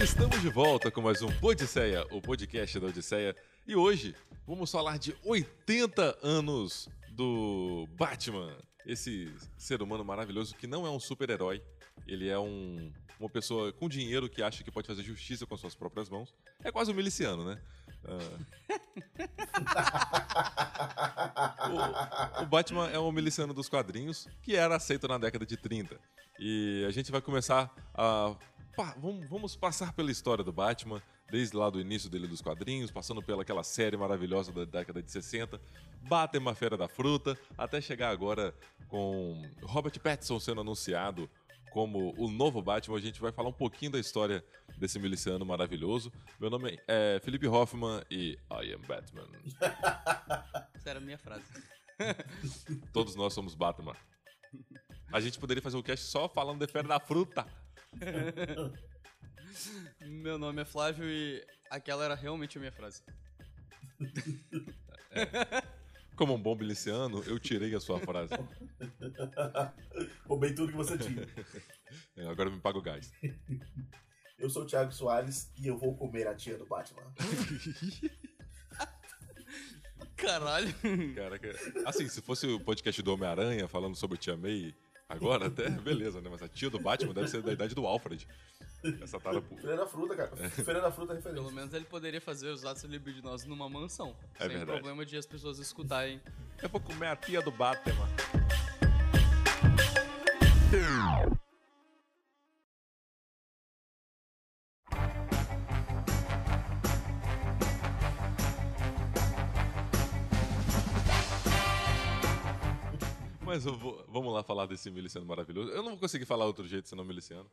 Estamos de volta com mais um Podisseia, o podcast da Odisseia. E hoje vamos falar de 80 anos do Batman. Esse ser humano maravilhoso que não é um super-herói. Ele é um, uma pessoa com dinheiro que acha que pode fazer justiça com suas próprias mãos. É quase um miliciano, né? Ah. o, o Batman é um miliciano dos quadrinhos que era aceito na década de 30. E a gente vai começar a. pá, vamos, vamos passar pela história do Batman, desde lá do início dele dos quadrinhos, passando pelaquela série maravilhosa da década de 60, Batman Feira da Fruta, até chegar agora com Robert Pattinson sendo anunciado como o novo Batman. A gente vai falar um pouquinho da história desse miliciano maravilhoso. Meu nome é Felipe Hoffman e I am Batman. Essa era a minha frase. Todos nós somos Batman. A gente poderia fazer um cast só falando de Feira da Fruta. Meu nome é Flávio e aquela era realmente a minha frase. Como um bom miliciano, eu tirei a sua frase. Roubei tudo que você tinha. É, Agora me paga o gás. Eu sou o Thiago Soares e eu vou comer a tia do Batman. Caralho. Caraca. Assim, se fosse o podcast do Homem-Aranha falando sobre Tia May agora, até beleza, né? Mas a tia do Batman deve ser da idade do Alfred. Essa tara. pu- Feira da fruta, cara. Feira da fruta é Pelo referência. menos ele poderia fazer os atos libidinosos numa mansão. É sem verdade. problema de as pessoas escutarem. Eu vou comer a tia do Batman. Mas vou- vamos lá falar desse miliciano maravilhoso. Eu não vou conseguir falar outro jeito senão miliciano.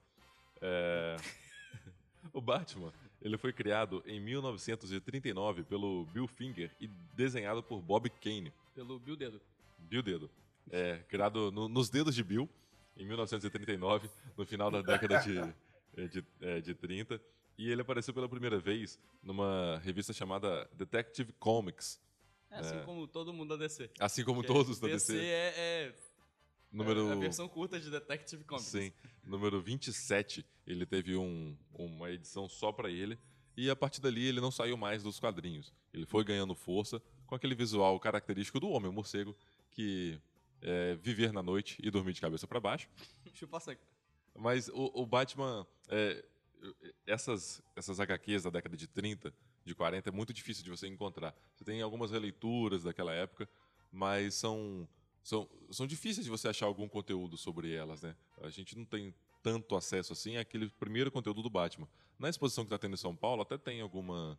É, o Batman, ele foi criado em 1939 pelo Bill Finger e desenhado por Bob Kane. Pelo Bill Dedo. Bill Dedo. É, criado no- nos dedos de Bill, em 1939, no final da década de, de, eh, de 30. E ele apareceu pela primeira vez numa revista chamada Detective Comics. É assim como todo mundo da DC. Assim como Porque todos da DC. DC. é, é Número... a versão curta de Detective Comics. Sim, número 27. Ele teve um- uma edição só pra ele. E a partir dali ele não saiu mais dos quadrinhos. Ele foi ganhando força com aquele visual característico do homem morcego que é viver na noite e dormir de cabeça pra baixo. Chupa sangue. Mas o, o Batman, é, essas, essas HQs da década de 30, de 40, é muito difícil de você encontrar. Você tem algumas releituras daquela época, mas são, são, são difíceis de você achar algum conteúdo sobre elas, né? A gente não tem tanto acesso assim àquele primeiro conteúdo do Batman. Na exposição que está tendo em São Paulo, até tem alguma,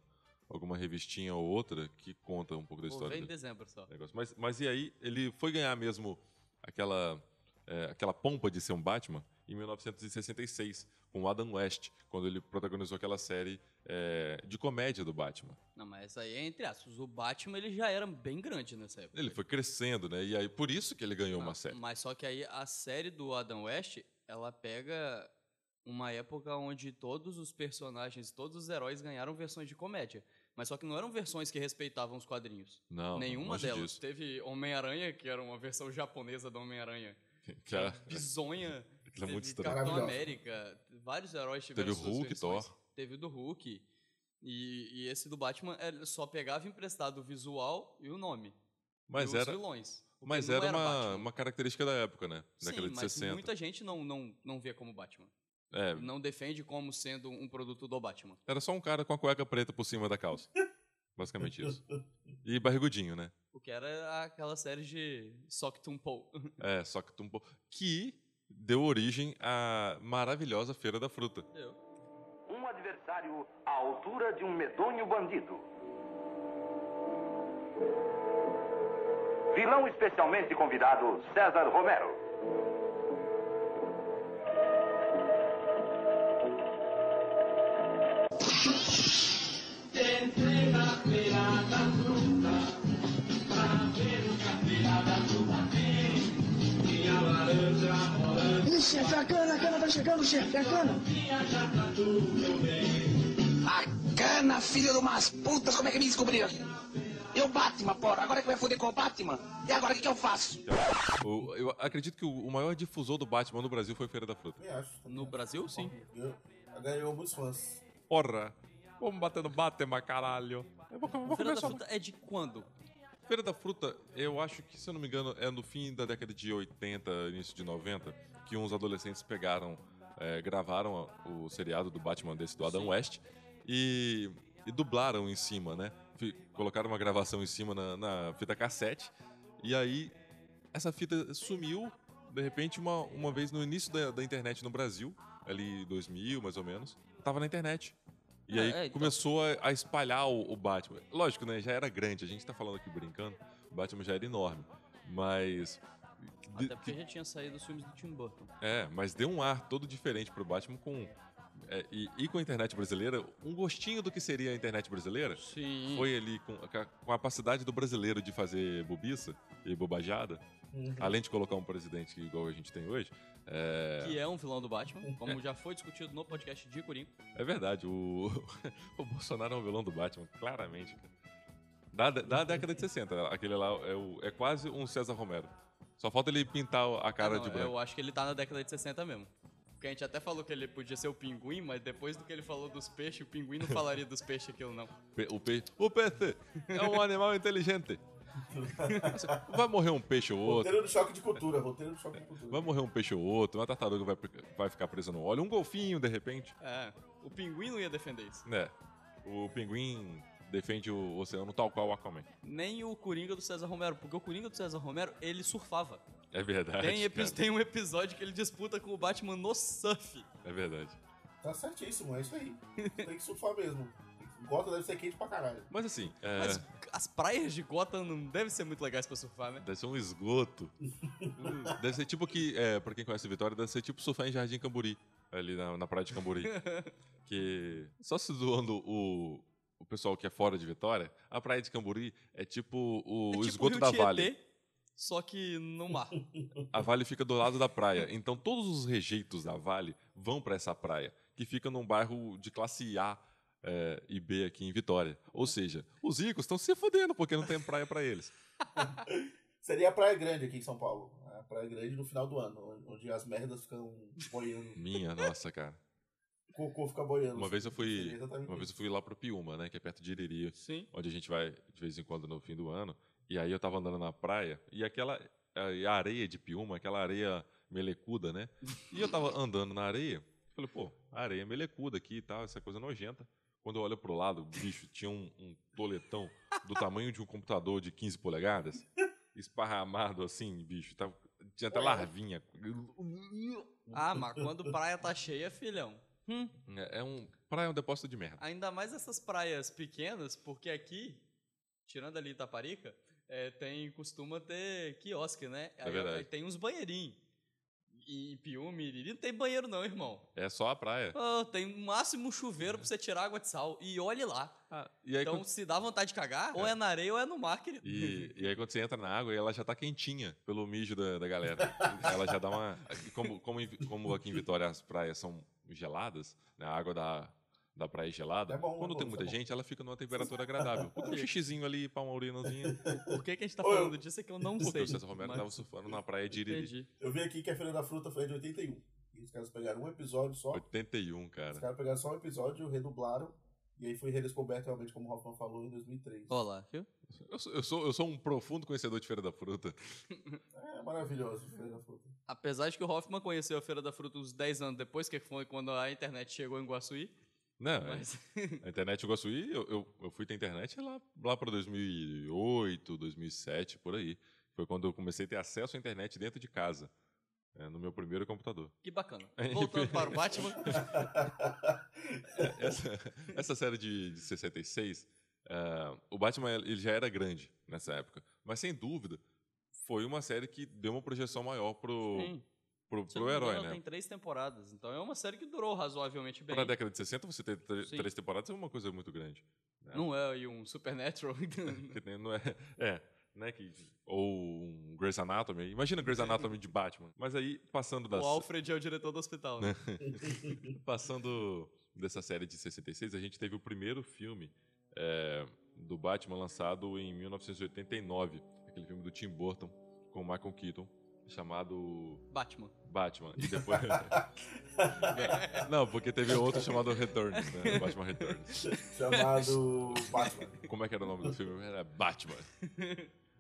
alguma revistinha ou outra que conta um pouco da história vem em dezembro só. negócio. Mas, mas e aí, ele foi ganhar mesmo aquela, é, aquela pompa de ser um Batman em 1966, com o Adam West, quando ele protagonizou aquela série é, de comédia do Batman. Não, mas aí é entre aspas. O Batman ele já era bem grande nessa época. Ele foi crescendo, né? E aí, por isso que ele ganhou uma série. Mas só que aí a série do Adam West, ela pega uma época onde todos os personagens, todos os heróis ganharam versões de comédia. Mas só que não eram versões que respeitavam os quadrinhos. Não, Nenhuma delas. disso. Teve Homem-Aranha, que era uma versão japonesa do Homem-Aranha. Que era- Bizonha. Aquilo é muito teve estranho. Capitão. América. Vários heróis tiveram Teve o Hulk, versões. Thor. Teve o do Hulk. E, e esse do Batman ele só pegava emprestado o visual e o nome. Mas os era, vilões. Mas não era uma, uma característica da época, né? Década Sim, de mas 60. muita gente não, não, não vê como Batman. É, Não defende como sendo um produto do Batman. era só um cara com a cueca preta por cima da calça. Basicamente isso. E barrigudinho, né? O que era aquela série de Sockton Poe. É, só que um pouco. Que deu origem à maravilhosa Feira da Fruta. Eu. Um adversário à altura de um medonho bandido. Vilão especialmente convidado, César Romero. Chefe, a cana, a cana tá chegando, chefe, a cana. A cana, filho de umas putas, como é que me descobriu aqui? Eu Batman, porra, agora que vai foder com o Batman? E agora o que, que eu faço? O- eu acredito que o, maior difusor do Batman no Brasil foi Feira da Fruta. Acho. No Brasil, sim. Eu- Ganhou muitos fãs. Porra! Vamos bater no Batman, caralho. Eu vou, eu vou Feira da. Fruta é de quando? Feira da Fruta, eu acho que, se eu não me engano, é no fim da década de 80, início de 90, que uns adolescentes pegaram, é, gravaram o seriado do Batman desse, do Adam Sim. West, e, e dublaram em cima, né? Colocaram uma gravação em cima na, na fita cassete, e aí essa fita sumiu, de repente, uma, uma vez no início da, da internet no Brasil, ali 2000, mais ou menos, tava na internet. E Ah, aí é, então. começou a, a espalhar o, o Batman. Lógico, né? Já era grande. A gente tá falando aqui brincando. O Batman já era enorme. Mas. de- Até porque já tinha saído os filmes do Tim Burton. é, mas deu um ar todo diferente pro Batman com. é, e, e com a internet brasileira, um gostinho do que seria a internet brasileira. Sim. Foi ali com, com a capacidade do brasileiro de fazer bobiça e bobajada, Uhum. além de colocar um presidente igual a gente tem hoje. É, Que é um vilão do Batman, como já foi discutido no podcast de Coringa. É verdade, o, o Bolsonaro é um vilão do Batman, claramente. Da, da década de 60, aquele lá é, o- é quase um César Romero. Só falta ele pintar a cara Ah, não, de branco. Eu acho que ele tá na década de 60 mesmo. Porque a gente até falou que ele podia ser o pinguim, mas depois do que ele falou dos peixes, o pinguim não falaria dos peixes aquilo, não. O, pe... o peixe é um animal inteligente. Vai morrer um peixe ou outro, Roteiro do choque de cultura, roteiro do choque de cultura. vai morrer um peixe ou outro, uma tartaruga vai, vai ficar presa no óleo, um golfinho, de repente. É, o pinguim não ia defender isso. né? O pinguim defende o oceano tal qual o Aquaman. Nem o Coringa do César Romero, porque o Coringa do César Romero, ele surfava. É verdade. Tem, epi- cara. tem um episódio que ele disputa com o Batman no surf. É verdade. Tá certíssimo, é isso aí. Tem que surfar mesmo. Gota deve ser quente pra caralho. Mas assim, é, Mas as praias de Gotham não devem ser muito legais pra surfar, né? deve ser um esgoto. deve ser tipo que, é, pra quem conhece Vitória, deve ser tipo surfar em Jardim Camburi, ali na, na praia de Camburi. que só se zoando o, o pessoal que é fora de Vitória, a praia de Camburi é tipo o é tipo esgoto Rio da Tietê, Vale. Só que no mar. A Vale fica do lado da praia. Então todos os rejeitos da Vale vão pra essa praia, que fica num bairro de classe A é, e B aqui em Vitória. Ou seja, os ricos estão se fudendo porque não tem praia pra eles. Seria a Praia Grande aqui em São Paulo. A Praia Grande no final do ano, onde as merdas ficam boiando. Minha nossa, cara. O cocô fica boiando. Uma vez eu fui, uma vez eu fui lá pro Piúma, né, que é perto de Iriri, Sim. onde a gente vai de vez em quando no fim do ano. E aí eu tava andando na praia e aquela a areia de Piúma, aquela areia melecuda, né? E eu tava andando na areia, falei, pô, areia melecuda aqui e tal, essa coisa nojenta. Quando eu olho pro lado, bicho, tinha um, um toletão do tamanho de um computador de 15 polegadas, esparramado assim, bicho, tava, tinha até larvinha. Ah, mas quando praia tá cheia, filhão. Hum, É é um, praia é um depósito de merda. ainda mais essas praias pequenas, porque aqui, tirando ali Itaparica, é, tem, costuma ter quiosque, né? É verdade. aí tem uns banheirinhos. E em Piúma, Iriri, não tem banheiro não, irmão. É só a praia. Ah, tem no máximo um chuveiro pra você tirar água de sal. E olhe lá. Ah, e aí então, quando- se dá vontade de cagar, ou é na areia ou é no mar, querido. E, e aí quando você entra na água, ela já tá quentinha pelo mijo da, da galera. Ela já dá uma. Como, como, como aqui em Vitória as praias são geladas, né, a água da, da praia é gelada, É bom, é quando bom, tem muita é gente, ela fica numa temperatura agradável. Um xixizinho ali, pra uma urinazinha. Por que, que a gente tá falando disso é que eu não Porque sei. o César Romero mas- tava surfando na praia de Iriri. Entendi. Eu vi aqui que a Feira da Fruta foi de 81. E os caras pegaram um episódio só. 81, Os cara. caras pegaram só um episódio, redublaram. E aí foi redescoberto realmente, como o Hoffman falou, em 2003. Olá, viu? Eu sou, eu, sou, eu sou um profundo conhecedor de Feira da Fruta. É maravilhoso, Feira da Fruta. Apesar de que o Hoffman conheceu a Feira da Fruta uns 10 anos depois, que foi quando a internet chegou em Guaçuí. Não, é. Mas a internet eu gosto de ir, eu, eu, eu fui ter internet lá, lá pra 2008, 2007, por aí. Foi quando eu comecei a ter acesso à internet dentro de casa. é, no meu primeiro computador. que bacana. Voltando para o Batman. Essa, essa série de, de 66, é, o Batman ele já era grande nessa época. Mas sem dúvida, foi uma série que deu uma projeção maior pro, Sim. Pro, pro herói, engano, né? Tem três temporadas. Então é uma série que durou razoavelmente bem. Pra década de 60, você ter Sim. três temporadas é uma coisa muito grande. né? Não é aí um Supernatural. Não é, é, né? Que, ou um Grey's Anatomy. Imagina Grey's Anatomy de Batman. Mas aí, passando das. o Alfred é o diretor do hospital. Né? Passando dessa série de 66, a gente teve o primeiro filme é, do Batman lançado em 1989, aquele filme do Tim Burton com o Michael Keaton, chamado Batman. Batman. E depois, Não, porque teve outro chamado Returns, né? Batman Returns. Chamado Batman. Como é que era o nome do filme? Era Batman.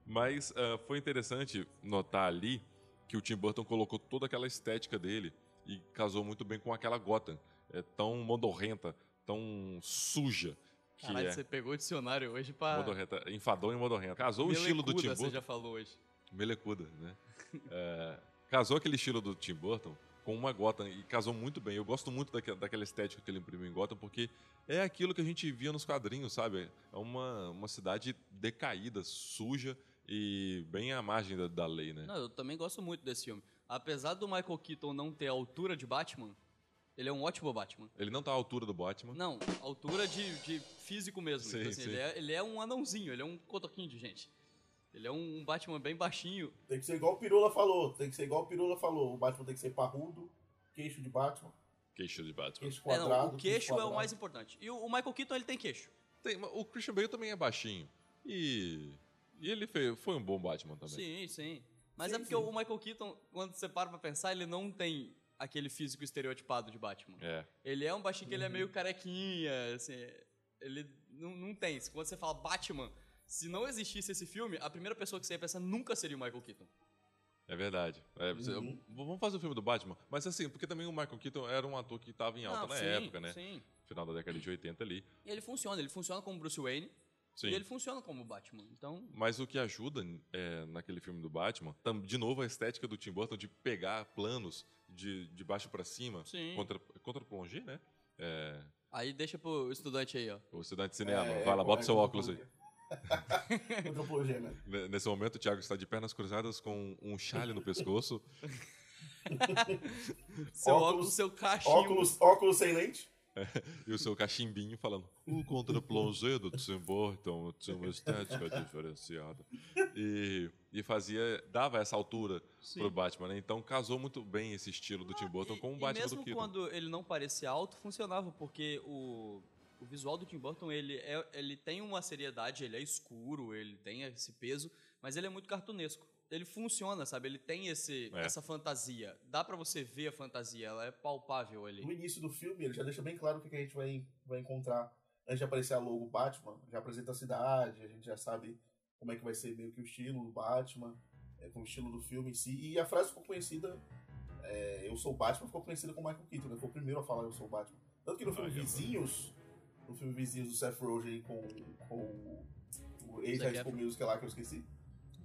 Mas ah, foi interessante notar ali que o Tim Burton colocou toda aquela estética dele e casou muito bem com aquela Gotham. É tão modorrenta, tão suja. Que Caralho, é você pegou o dicionário hoje pra. modorrenta, enfadão e modorrenta. Casou o estilo do Tim Burton. Você já falou hoje. Melecuda, né? É, casou aquele estilo do Tim Burton com uma Gotham e casou muito bem. Eu gosto muito daque- daquela estética que ele imprimiu em Gotham porque é aquilo que a gente via nos quadrinhos, sabe? É uma, uma cidade decaída, suja e bem à margem da, da lei, né? Não, eu também gosto muito desse filme. Apesar do Michael Keaton não ter a altura de Batman, ele é um ótimo Batman. Ele não tá à altura do Batman. Não, altura de, de físico mesmo. Sim, Tipo assim, sim. Ele, é, ele é um anãozinho, ele é um cotoquinho de gente. Ele é um Batman bem baixinho. Tem que ser igual o Pirula falou. Tem que ser igual o Pirula falou. O Batman tem que ser parrudo, queixo de Batman, Queixo de Batman. queixo É, quadrado. não, o queixo é o mais importante. E o, Michael Keaton, ele tem queixo. Tem- o Christian Bale também é baixinho. E, e ele fe- foi um bom Batman também. Sim, sim. Mas Sim, é porque sim. o Michael Keaton, quando você para pra pensar, ele não tem aquele físico estereotipado de Batman. É. Ele é um baixinho que ele é Uhum. meio carequinha, assim. Ele não, não tem. Quando você fala Batman, se não existisse esse filme, a primeira pessoa que você ia pensar nunca seria o Michael Keaton. É verdade. É, Uhum. Vamos fazer o filme do Batman. Mas assim, porque também o Michael Keaton era um ator que estava em alta Não, na sim, época, né? Sim. Final da década de 80 ali. E ele funciona. Ele funciona como Bruce Wayne Sim. e ele funciona como Batman. Então, Mas o que ajuda é, naquele filme do Batman, tam- de novo a estética do Tim Burton de pegar planos de, de baixo pra cima, Sim. contra, contra plongé, né? É, aí deixa pro estudante aí, ó. o estudante de cinema. É, Vai lá, é, bota é seu óculos aí. Antropologia, né? N- Nesse momento, o Thiago está de pernas cruzadas com um chale no pescoço. Seu Óculos- óculos, seu cachimbo. Óculos, óculos sem lente. e o seu cachimbinho falando o contra-plongé do Tim Burton tinha uma estética diferenciada. E, e fazia, dava essa altura Sim. pro Batman, né? Então casou muito bem esse estilo do Tim Burton com o E Batman mesmo do Keaton. quando ele não parecia alto, funcionava, porque o, o visual do Tim Burton, ele, é, ele tem uma seriedade, ele é escuro, ele tem esse peso, mas ele é muito cartunesco. Ele funciona, sabe? Ele tem esse, É. essa fantasia. Dá pra você ver a fantasia, ela é palpável ali. No início do filme, ele já deixa bem claro o que a gente vai, vai encontrar. Antes de aparecer a logo Batman, já apresenta a cidade, a gente já sabe como é que vai ser meio que o estilo do Batman, é, com o estilo do filme em si. E a frase ficou conhecida, é, Eu Sou Batman, ficou conhecida com Michael Keaton, né? Foi o primeiro a falar Eu Sou Batman. Tanto que no filme Vizinhos, no filme Vizinhos do Seth Rogen com, com o- ex-High Zac School. Musical lá que eu esqueci,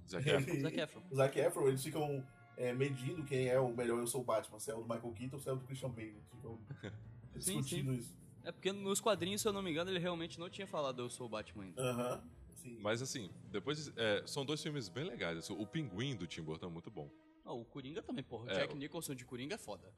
Zac Efron. Zac Efron. Zac Efron, eles ficam é, medindo quem é o melhor Eu Sou Batman, se é o do Michael Keaton ou se é o do Christian Bale. Eles ficam Sim, discutindo isso. É porque nos quadrinhos, se eu não me engano, ele realmente não tinha falado Eu Sou o Batman ainda. Aham, sim. Mas assim, depois é, são dois filmes bem legais. assim, O Pinguim do Tim Burton é muito bom. Ah, o Coringa também, porra. O É, Jack Nicholson de Coringa é foda.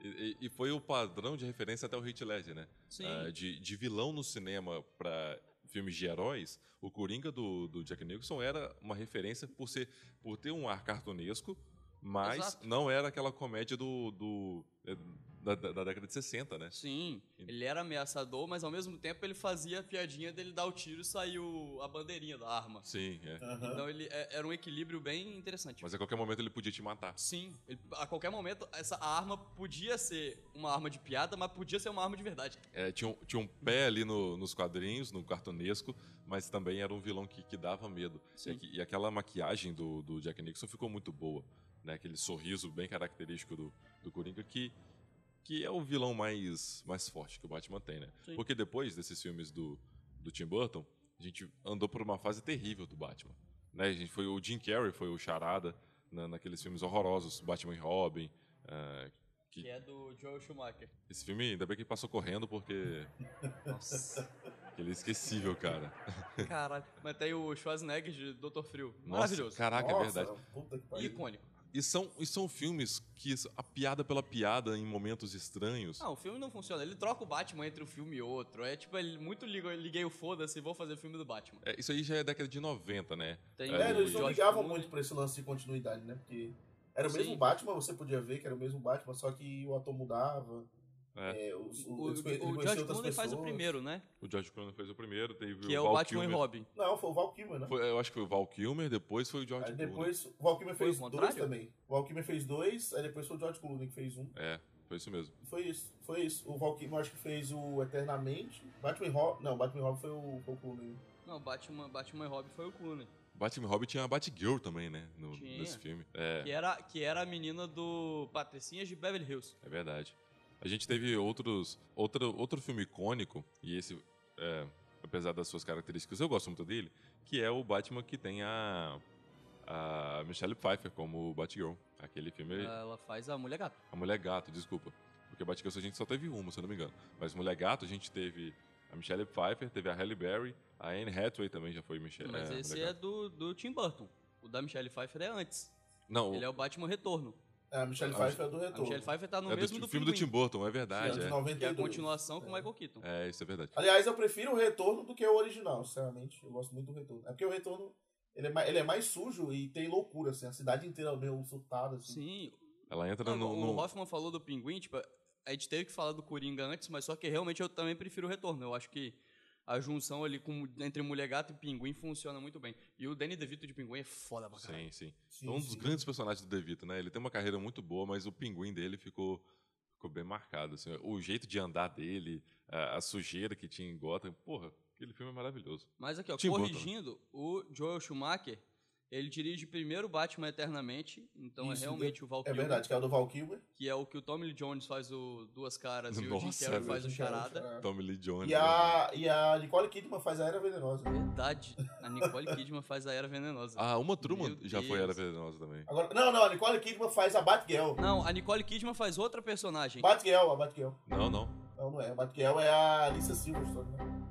E, e- e foi o padrão de referência até o Heath Ledger, né? Sim. Ah, de, de vilão no cinema pra filmes de heróis, o Coringa do, do Jack Nicholson era uma referência por ser por ter um ar cartunesco, mas Exato. não era aquela comédia do, do eh, da, da- da década de 60, né? Sim, ele era ameaçador, mas ao mesmo tempo ele fazia a piadinha dele dar o tiro e sair o- a bandeirinha da arma. Sim, é. Aham. Então ele é- era um equilíbrio bem interessante. Mas a qualquer momento ele podia te matar. Sim, ele- a qualquer momento essa arma podia ser uma arma de piada, mas podia ser uma arma de verdade. É, tinha, um, tinha um pé ali no- nos quadrinhos, no cartunesco, mas também era um vilão que, que dava medo. Sim. E, e aquela maquiagem do, do Jack Nixon ficou muito boa. Né? Aquele sorriso bem característico do, do Coringa, que, que é o vilão mais, mais forte que o Batman tem, né? Sim. Porque depois desses filmes do, do Tim Burton, a gente andou por uma fase terrível do Batman. Né? A gente foi, o Jim Carrey foi o charada na, naqueles filmes horrorosos, Batman e Robin. ah, que, Que é do Joel Schumacher. esse filme, ainda bem que passou correndo, porque Nossa. ele é esquecível, cara. Caralho. Mas tem o Schwarzenegger de Dr. Frio. Nossa, Maravilhoso. caraca, é Nossa, verdade. Puta que pariu. Icônico. E são, e são filmes que a piada pela piada em momentos estranhos. Não, o filme não funciona. Ele troca o Batman entre um filme e outro. É tipo, ele muito liga, liguei o foda-se e vou fazer filme do Batman. É, isso aí já é década de 90, né? Tem É, É, eles não ligavam muito pra esse lance de continuidade, né? Porque era o Sim. mesmo Batman, você podia ver que era o mesmo Batman, só que o ator mudava. É. é, O, conhe- ele o George Clooney faz o primeiro, né? O George Clooney fez o primeiro, teve Que é o Val Batman Kilmer. e Robin. Não, foi o Val Kilmer, né? Foi- eu acho que foi o Val Kilmer, depois foi o George Aí Clooney. depois o Val Kilmer fez o dois também. O Val Kilmer fez dois, aí depois foi o George Clooney que fez um. É, foi isso mesmo. Foi isso, foi isso. O Val Kilmer acho que fez o Eternamente. Batman e Robin. Não, Batman e Robin foi o, foi o Clooney. Não, Batman, Batman e Robin foi o Clooney. Batman e Robin tinha a Batgirl também, né? No, Tinha. nesse filme. É, Que era, que era a menina do Patricinhas de Beverly Hills. é verdade. A gente teve outros. Outro, outro filme icônico, e esse, é, apesar das suas características, eu gosto muito dele, que é o Batman que tem a. A Michelle Pfeiffer como Batgirl. Aquele filme. Ela faz a Mulher Gato. A Mulher Gato, desculpa. Porque Batgirl a gente só teve uma, se eu não me engano. Mas Mulher Gato a gente teve a Michelle Pfeiffer, teve a Halle Berry, a Anne Hathaway também já foi Michelle. Mas é, esse é do, do Tim Burton. O da Michelle Pfeiffer é antes. Não, Ele é o Batman Retorno. É, a Michelle A Pfeiffer é do A retorno. Michelle Pfeiffer tá no é do, mesmo ti- do filme do Pinguim, Tim Burton, é é verdade. de É, 92. Que é a continuação com o É. Michael Keaton. é, isso é verdade. Aliás, eu prefiro o retorno do que o original, sinceramente. Eu gosto muito do retorno. É porque o retorno ele é mais, ele é mais sujo e tem loucura, assim. A cidade inteira é meio surtada, assim. Sim. Ela entra Não, no. o no- Hoffman falou do Pinguim, tipo, a gente teve que falar do Coringa antes, mas só que realmente eu também prefiro o Retorno. Eu acho que a junção ali com, entre Mulher Gato e Pinguim funciona muito bem. E o Danny DeVito de Pinguim é foda pra caralho. Sim, sim. Sim, É um dos sim. grandes personagens do DeVito, né? Ele tem uma carreira muito boa, mas o pinguim dele ficou, ficou bem marcado. assim. O jeito de andar dele, a, a sujeira que tinha em Gotham, porra, aquele filme é maravilhoso. Mas aqui, ó, Tim Burton. corrigindo, o Joel Schumacher, ele dirige primeiro Batman Eternamente, então Isso, é realmente o Val É Kilmer, verdade, que é o do Val Kilmer. que é o que o Tommy Lee Jones faz o Duas Caras e o Jim Nossa, Carrey é faz o Charada. É. Tommy Lee Jones. E a, e a Nicole Kidman faz a Era Venenosa. Verdade, a Nicole Kidman faz a Era Venenosa. Ah, uma Truman Meu já foi Era Deus. Venenosa também. Agora, não, não, a Nicole Kidman faz a Batgirl. Não, a Nicole Kidman faz outra personagem. Batgirl, a Batgirl. Não, não. Não, não é. A Batgirl é a Alicia Silverstone, né?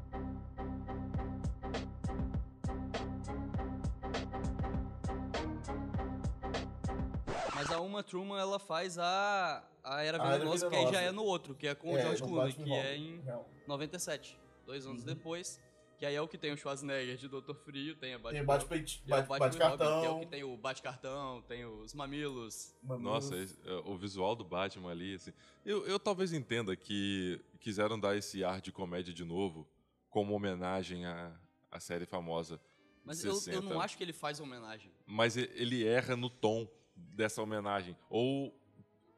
Uma Truman, ela faz a, a Era Venenosa, que aí já é no outro, que é com o É, George no Clooney, que e é em real. 97, dois anos Uhum. depois. Que aí é o que tem o Schwarzenegger de Doutor Frio, tem a Tem Batgirl, bate, é o bate, Batman bate e Robin, que é o cartão. que tem o bate-cartão, tem os mamilos. Nossa, esse- é, o visual do Batman ali, assim. Eu, eu talvez entenda que quiseram dar esse ar de comédia de novo, como homenagem à, à série famosa. Mas eu, eu 60. não acho que ele faz homenagem. mas ele erra no tom dessa homenagem. Ou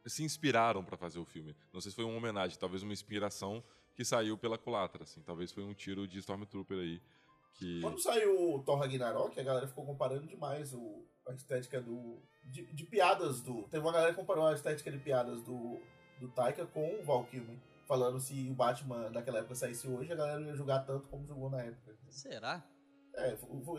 se inspiraram pra fazer o filme. Não sei se foi uma homenagem, talvez uma inspiração que saiu pela culatra, assim. Talvez foi um tiro de Stormtrooper aí. Que... Quando saiu o Thor Ragnarok, a galera ficou comparando demais o, a estética do. De, de piadas do. Teve uma galera que comparou a estética de piadas do, do Taika com o Val Kilmer. Falando se o Batman daquela época saísse hoje, a galera não ia julgar tanto como julgou na época. Será? É,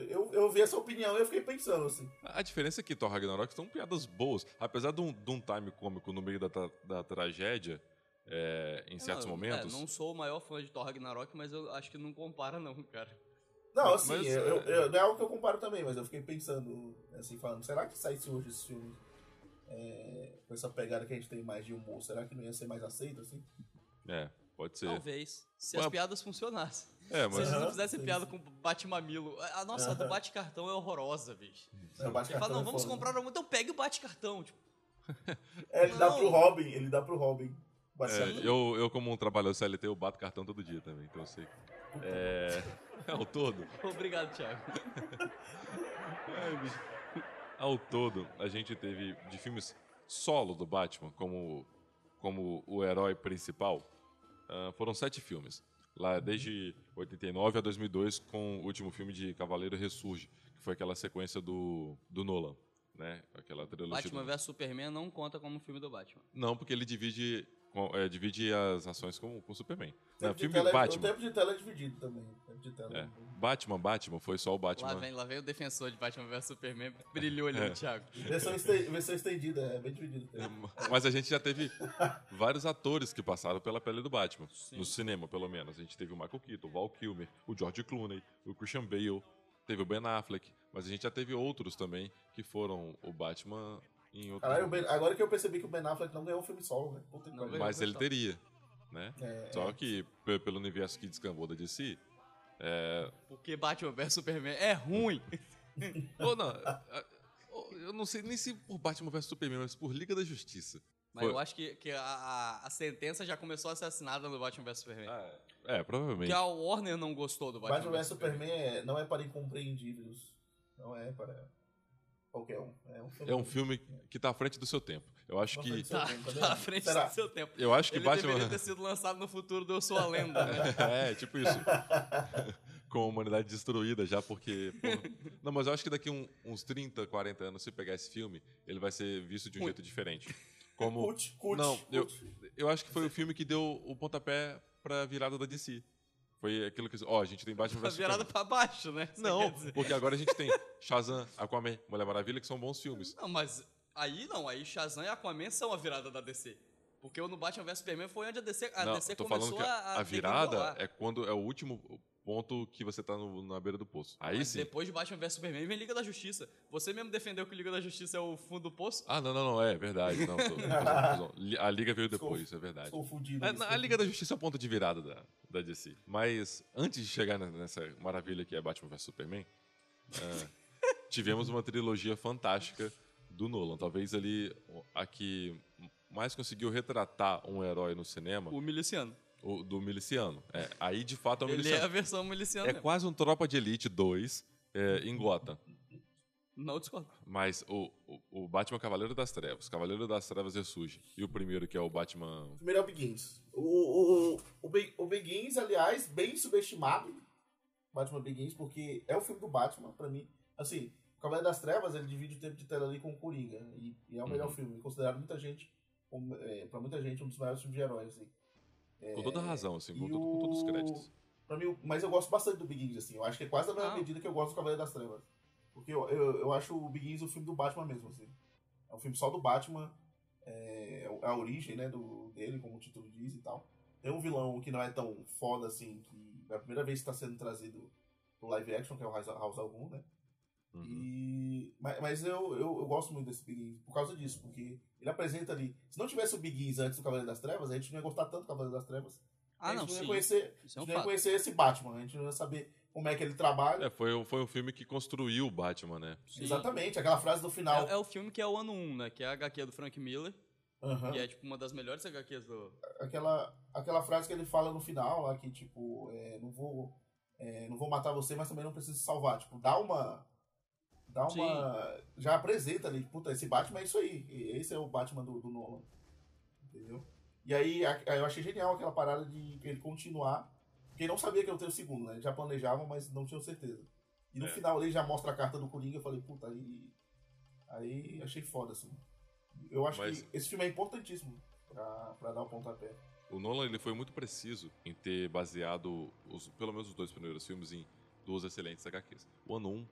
eu, eu vi essa opinião e eu fiquei pensando assim. A diferença é que Thor Ragnarok são piadas boas. Apesar de um, de um time cômico no meio da, tra- da tragédia, é, em certos Não, eu- momentos. É, não sou o maior fã de Thor Ragnarok, mas eu acho que não compara não, cara. Não, assim, Mas, eu, eu- é- eu- não é algo que eu comparo também, mas eu fiquei pensando, assim, falando, será que saísse hoje esse filme é, com essa pegada que a gente tem mais de humor, será que não ia ser mais aceito, assim? É, pode ser. Talvez. Se Ué, as piadas funcionassem. É, Se mas. eles não fizessem piada sim. com bate-mamilo. A a nossa, a do bate-cartão é horrorosa, bicho. É, o Bate Ele fala, não, é vamos foda. comprar um, então pegue o bate-cartão. Tipo, É, ele dá Não. pro Robin, ele dá pro Robin. É, Cartão. eu, eu, como um trabalhador CLT, eu bato cartão todo dia também, então eu sei. É. Ao todo. obrigado, Thiago. Bicho. Ao todo, a gente teve de filmes solo do Batman como, como o herói principal, ah, foram sete filmes. Lá desde 89 a 2002, com o último filme de Cavaleiro Ressurge, que foi aquela sequência do, do Nolan, né? Aquela trilogia. Batman do... vs Superman não conta como filme do Batman. Não, porque ele divide, com- é, divide as ações com o Superman. Não, filme tela é- Batman. O tempo de tela é dividido também. O tempo de tela. É. Batman, Batman, foi só o Batman. Lá vem, lá vem o defensor de Batman vs Superman, brilhou ali É. no Thiago. Versão, este- versão estendida, é bem dividido. tempo. Mas a gente já teve vários atores que passaram pela pele do Batman. Sim. No cinema, pelo menos. A gente teve o Michael Keaton, o Val Kilmer, o George Clooney, o Christian Bale, teve o Ben Affleck. Mas a gente já teve outros também que foram o Batman em outros. Caralho, Ben- agora que eu percebi que o Ben Affleck não ganhou um filme solo, Não ganhou. Mas ele só. teria, né? É, Só é. que pe- pelo universo que descambou da DC. É... Porque Batman vs Superman é ruim. Ou não, eu não sei nem se por Batman vs Superman, mas por Liga da Justiça. Mas Foi. eu acho que, que a, a, a sentença já começou a ser assinada no Batman vs Superman. É, provavelmente. Que a Warner não gostou do Batman, Batman vs Superman é- não é para incompreendíveis. Não é para qualquer um. É um filme, É um filme que está à frente do seu tempo. Eu acho Não que. seu Tá, tá tá à frente Será? do seu tempo. Eu acho que Ele Batman. deveria ter sido lançado no futuro do Eu Sou a Lenda, né? é, tipo isso. Com a humanidade destruída já, porque. porra. Não, mas eu acho que daqui um- uns 30, 40 anos, se pegar esse filme, ele vai ser visto de um jeito diferente. Como. Cult, cult, Não, eu, cult. eu acho que foi o filme que deu o pontapé pra virada da DC. Foi aquilo que. Ó, a gente tem Batman Tá vs virada Superman. pra baixo, né? Você Não, quer dizer. porque agora a gente tem Shazam, Aquaman, Mulher Maravilha, que são bons filmes. Não, mas aí não, aí Shazam e Aquaman são a virada da DC. Porque o no Batman vs Superman foi onde a DC, a Não, DC tô começou falando que a, a, a virada é quando é o último ponto que você tá no- na beira do poço. Aí Mas sim. depois de Batman vs Superman vem Liga da Justiça. Você mesmo defendeu que o Liga da Justiça é o fundo do poço? Ah, não, não, não, é verdade. Não, tô, a Liga veio depois, isso é verdade. Estou fudido. A, a Liga da Justiça é o ponto de virada da, da DC. Mas antes de chegar ne- nessa maravilha que é Batman vs Superman, é, tivemos uma trilogia fantástica do Nolan. Talvez ali a que mais conseguiu retratar um herói no cinema, O miliciano. O do miliciano. É, aí de fato é o Ele é miliciano. a versão miliciana É mesmo. quase um Tropa de Elite 2 é, em Gotham. Não discordo. Mas o, o, o Batman Cavaleiro das Trevas, Cavaleiro das Trevas ressurge. E o primeiro, que é o Batman. O primeiro é o Begins. O, o, o, Be- o Begins, aliás, bem subestimado. Batman Begins, porque é o filme do Batman, pra mim. Assim, o Cavaleiro das Trevas, ele divide o tempo de tela ali com o Coringa. E, e é o melhor Uhum. filme. Considerado muita gente, como, é, pra muita gente, um dos maiores filmes de heróis. Assim. Com toda razão, assim, com, todo- com todos os o- créditos. Pra mim, o- mas eu gosto bastante do Begins, assim. Eu acho que é quase da mesma Não. medida que eu gosto do Cavaleiro das Trevas. Porque eu, eu, eu acho o Begins o filme do Batman mesmo, assim. É um filme só do Batman. É, é a origem, né, do, dele, como o título diz e tal. Tem um vilão que não é tão foda, assim, que é a primeira vez que está sendo trazido pro live action, que é o House of Moon, né? Uhum. E, mas mas eu, eu, eu gosto muito desse Begins por causa disso, porque ele apresenta ali. Se não tivesse o Begins antes do Cavaleiro das Trevas, a gente não ia gostar tanto do Cavaleiro das Trevas. Ah, a não, gente não ia sim. conhecer, Isso é um a gente não ia fato. conhecer esse Batman, a gente não ia saber como é que ele trabalha. É, foi, o- foi um filme que construiu o Batman, né? Sim. Exatamente, aquela frase do final. É, é o filme que é o ano 1, né? Que é a HQ do Frank Miller. Que é, tipo, uma das melhores HQs do... aquela, aquela frase que ele fala no final lá, que tipo, é, não vou. é, não vou matar você, mas também não preciso salvar. Tipo, dá uma. Dá uma. Já apresenta ali, puta, esse Batman é isso aí. Esse é o Batman do, do Nolan. Entendeu? E aí, a- eu achei genial aquela parada de ele continuar. Porque ele não sabia que eu tenho o segundo, né? Ele já planejava, mas não tinha certeza. E no É. final ele já mostra a carta do Coringa. Eu falei, puta, aí. Aí achei foda, assim. Eu acho Mas- que esse filme é importantíssimo pra, pra dar o pontapé. O Nolan ele foi muito preciso em ter baseado, os, pelo menos os dois primeiros filmes, em duas excelentes HQs. O ano 1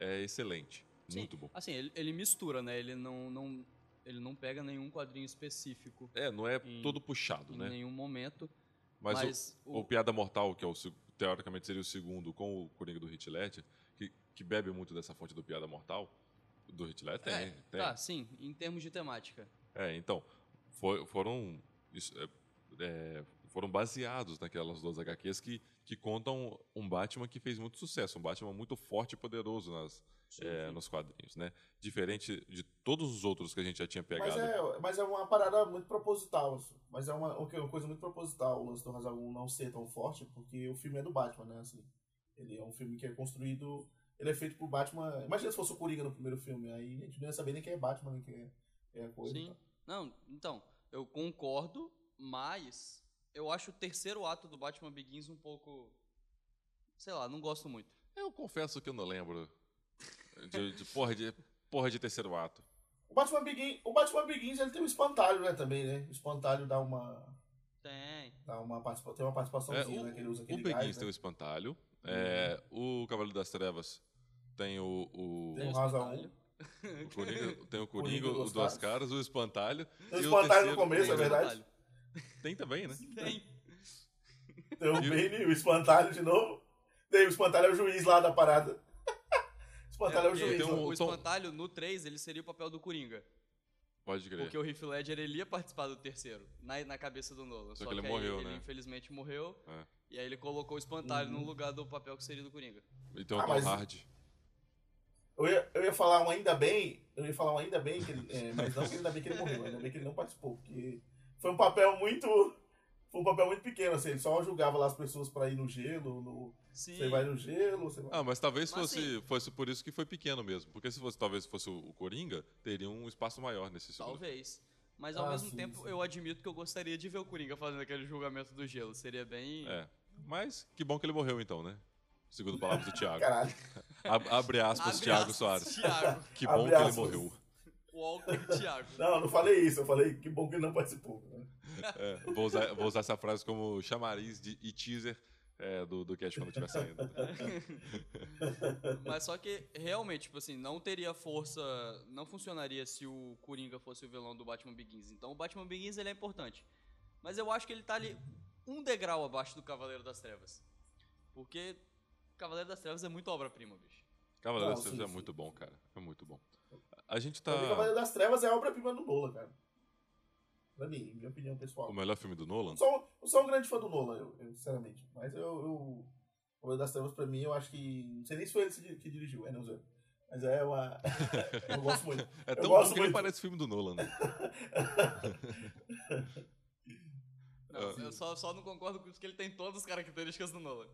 é excelente, Sim. muito bom. Assim, ele, ele mistura, né? Ele não, não, ele não pega nenhum quadrinho específico É, não é Em- todo puxado, em né? nenhum momento. Mas, Mas, o, o Piada Mortal, que é o, teoricamente seria o segundo, com o Coringa do Heath Ledger, que, que bebe muito dessa fonte do Piada Mortal, do Heath Ledger, tem, é, tem. Tá, sim, em termos de temática. É, então, foram, isso, é, é, foram baseados naquelas duas HQs que, que contam um Batman que fez muito sucesso, um Batman muito forte e poderoso nas, é, nos quadrinhos, né? Diferente de todos os outros que a gente já tinha Mas pegado. é, mas é uma parada muito proposital. assim. Mas é uma, uma coisa muito proposital o lance do Razal 1 não ser tão forte, porque o filme é do Batman, né? Assim, ele é um filme que é construído. Ele é feito por Batman. Imagina se fosse o Coringa no primeiro filme, aí a gente não ia saber nem quem é Batman, nem quem é, é a coisa. Sim. Não, então, eu concordo, mas eu acho o terceiro ato do Batman Begins um pouco. Sei lá, não gosto muito. Eu confesso que eu não lembro de, de porra, de porra de terceiro ato. O Batman Begins, o Batman Begins ele tem um espantalho, né? Também, né? O espantalho dá uma. Tem. Dá uma participa, tem uma É, participaçãozinha, o, né? Que ele usa o aquele Begins gás, tem o né? espantalho, é, o Cavaleiro das Trevas tem o, o, Tem o o espantalho. o Coringa, tem o Coringa, Coringa, os duas caras. caras, o espantalho. Tem o e espantalho no terceiro- começo, é o verdade? Tem também, né? Tem. Tem o E o- Bane, o espantalho de novo. Tem o espantalho é o juiz lá da parada. O espantalho é, o porque juiz. lá. um- o espantalho, no 3, ele seria o papel do Coringa. Pode crer. Porque o Heath Ledger ele ia participar do terceiro, na, na cabeça do Nolan. Só Só, que ele aí morreu, ele né? infelizmente morreu. É. E aí ele colocou o espantalho Uhum. no lugar do papel que seria do Coringa. E tem o Ah, Tom mas- Hardy. Eu ia, eu ia falar um ainda bem, eu ia falar um ainda bem, que ele, é, mas não que ainda bem que ele morreu, ainda bem que ele não participou, porque foi um papel muito. Foi um papel muito pequeno, assim, ele só julgava lá as pessoas pra ir no gelo, no, Sim. você vai no gelo, você vai. Ah, mas talvez Mas fosse, fosse por isso que foi pequeno mesmo. Porque se fosse, talvez fosse o Coringa, teria um espaço maior nesse segundo. Talvez. Mas ao Ah, mesmo sim, tempo, sim. eu admito que eu gostaria de ver o Coringa fazendo aquele julgamento do gelo. Seria bem. É. Mas que bom que ele morreu então, né? Segundo palavras do Thiago. Caralho. Ab- Abre aspas, Abre Thiago aspas, Soares. Thiago. Que bom Abre que ele aspas. morreu. Walter Thiago. Não, eu não falei isso. Eu falei que bom que ele não participou. né? É, vou, usar, vou usar essa frase como chamariz de, e teaser é, do, do cast quando estiver saindo. Mas só que, realmente, tipo assim, não teria força, não funcionaria se o Coringa fosse o vilão do Batman Begins. Então o Batman Begins ele é importante. Mas eu acho que ele tá ali um degrau abaixo do Cavaleiro das Trevas. Porque Cavaleiro das Trevas é muito obra-prima, bicho. Cavaleiro das Trevas sim, é sim. muito bom, cara. É muito bom. A gente tá. Pra mim, Cavaleiro das Trevas é a obra-prima do Nolan, cara. Pra mim, minha opinião pessoal. O melhor filme do Nolan? Eu sou, eu sou um grande fã do Nolan, eu, eu, sinceramente. Mas eu, eu. Cavaleiro das Trevas, pra mim, eu acho que. Não sei nem se foi ele que dirigiu, é, não sei. Mas é uma. eu gosto muito. É tão bom que muito. parece filme do Nolan, né? Não, eu só, só não concordo com isso que ele tem todas as características do Nolan.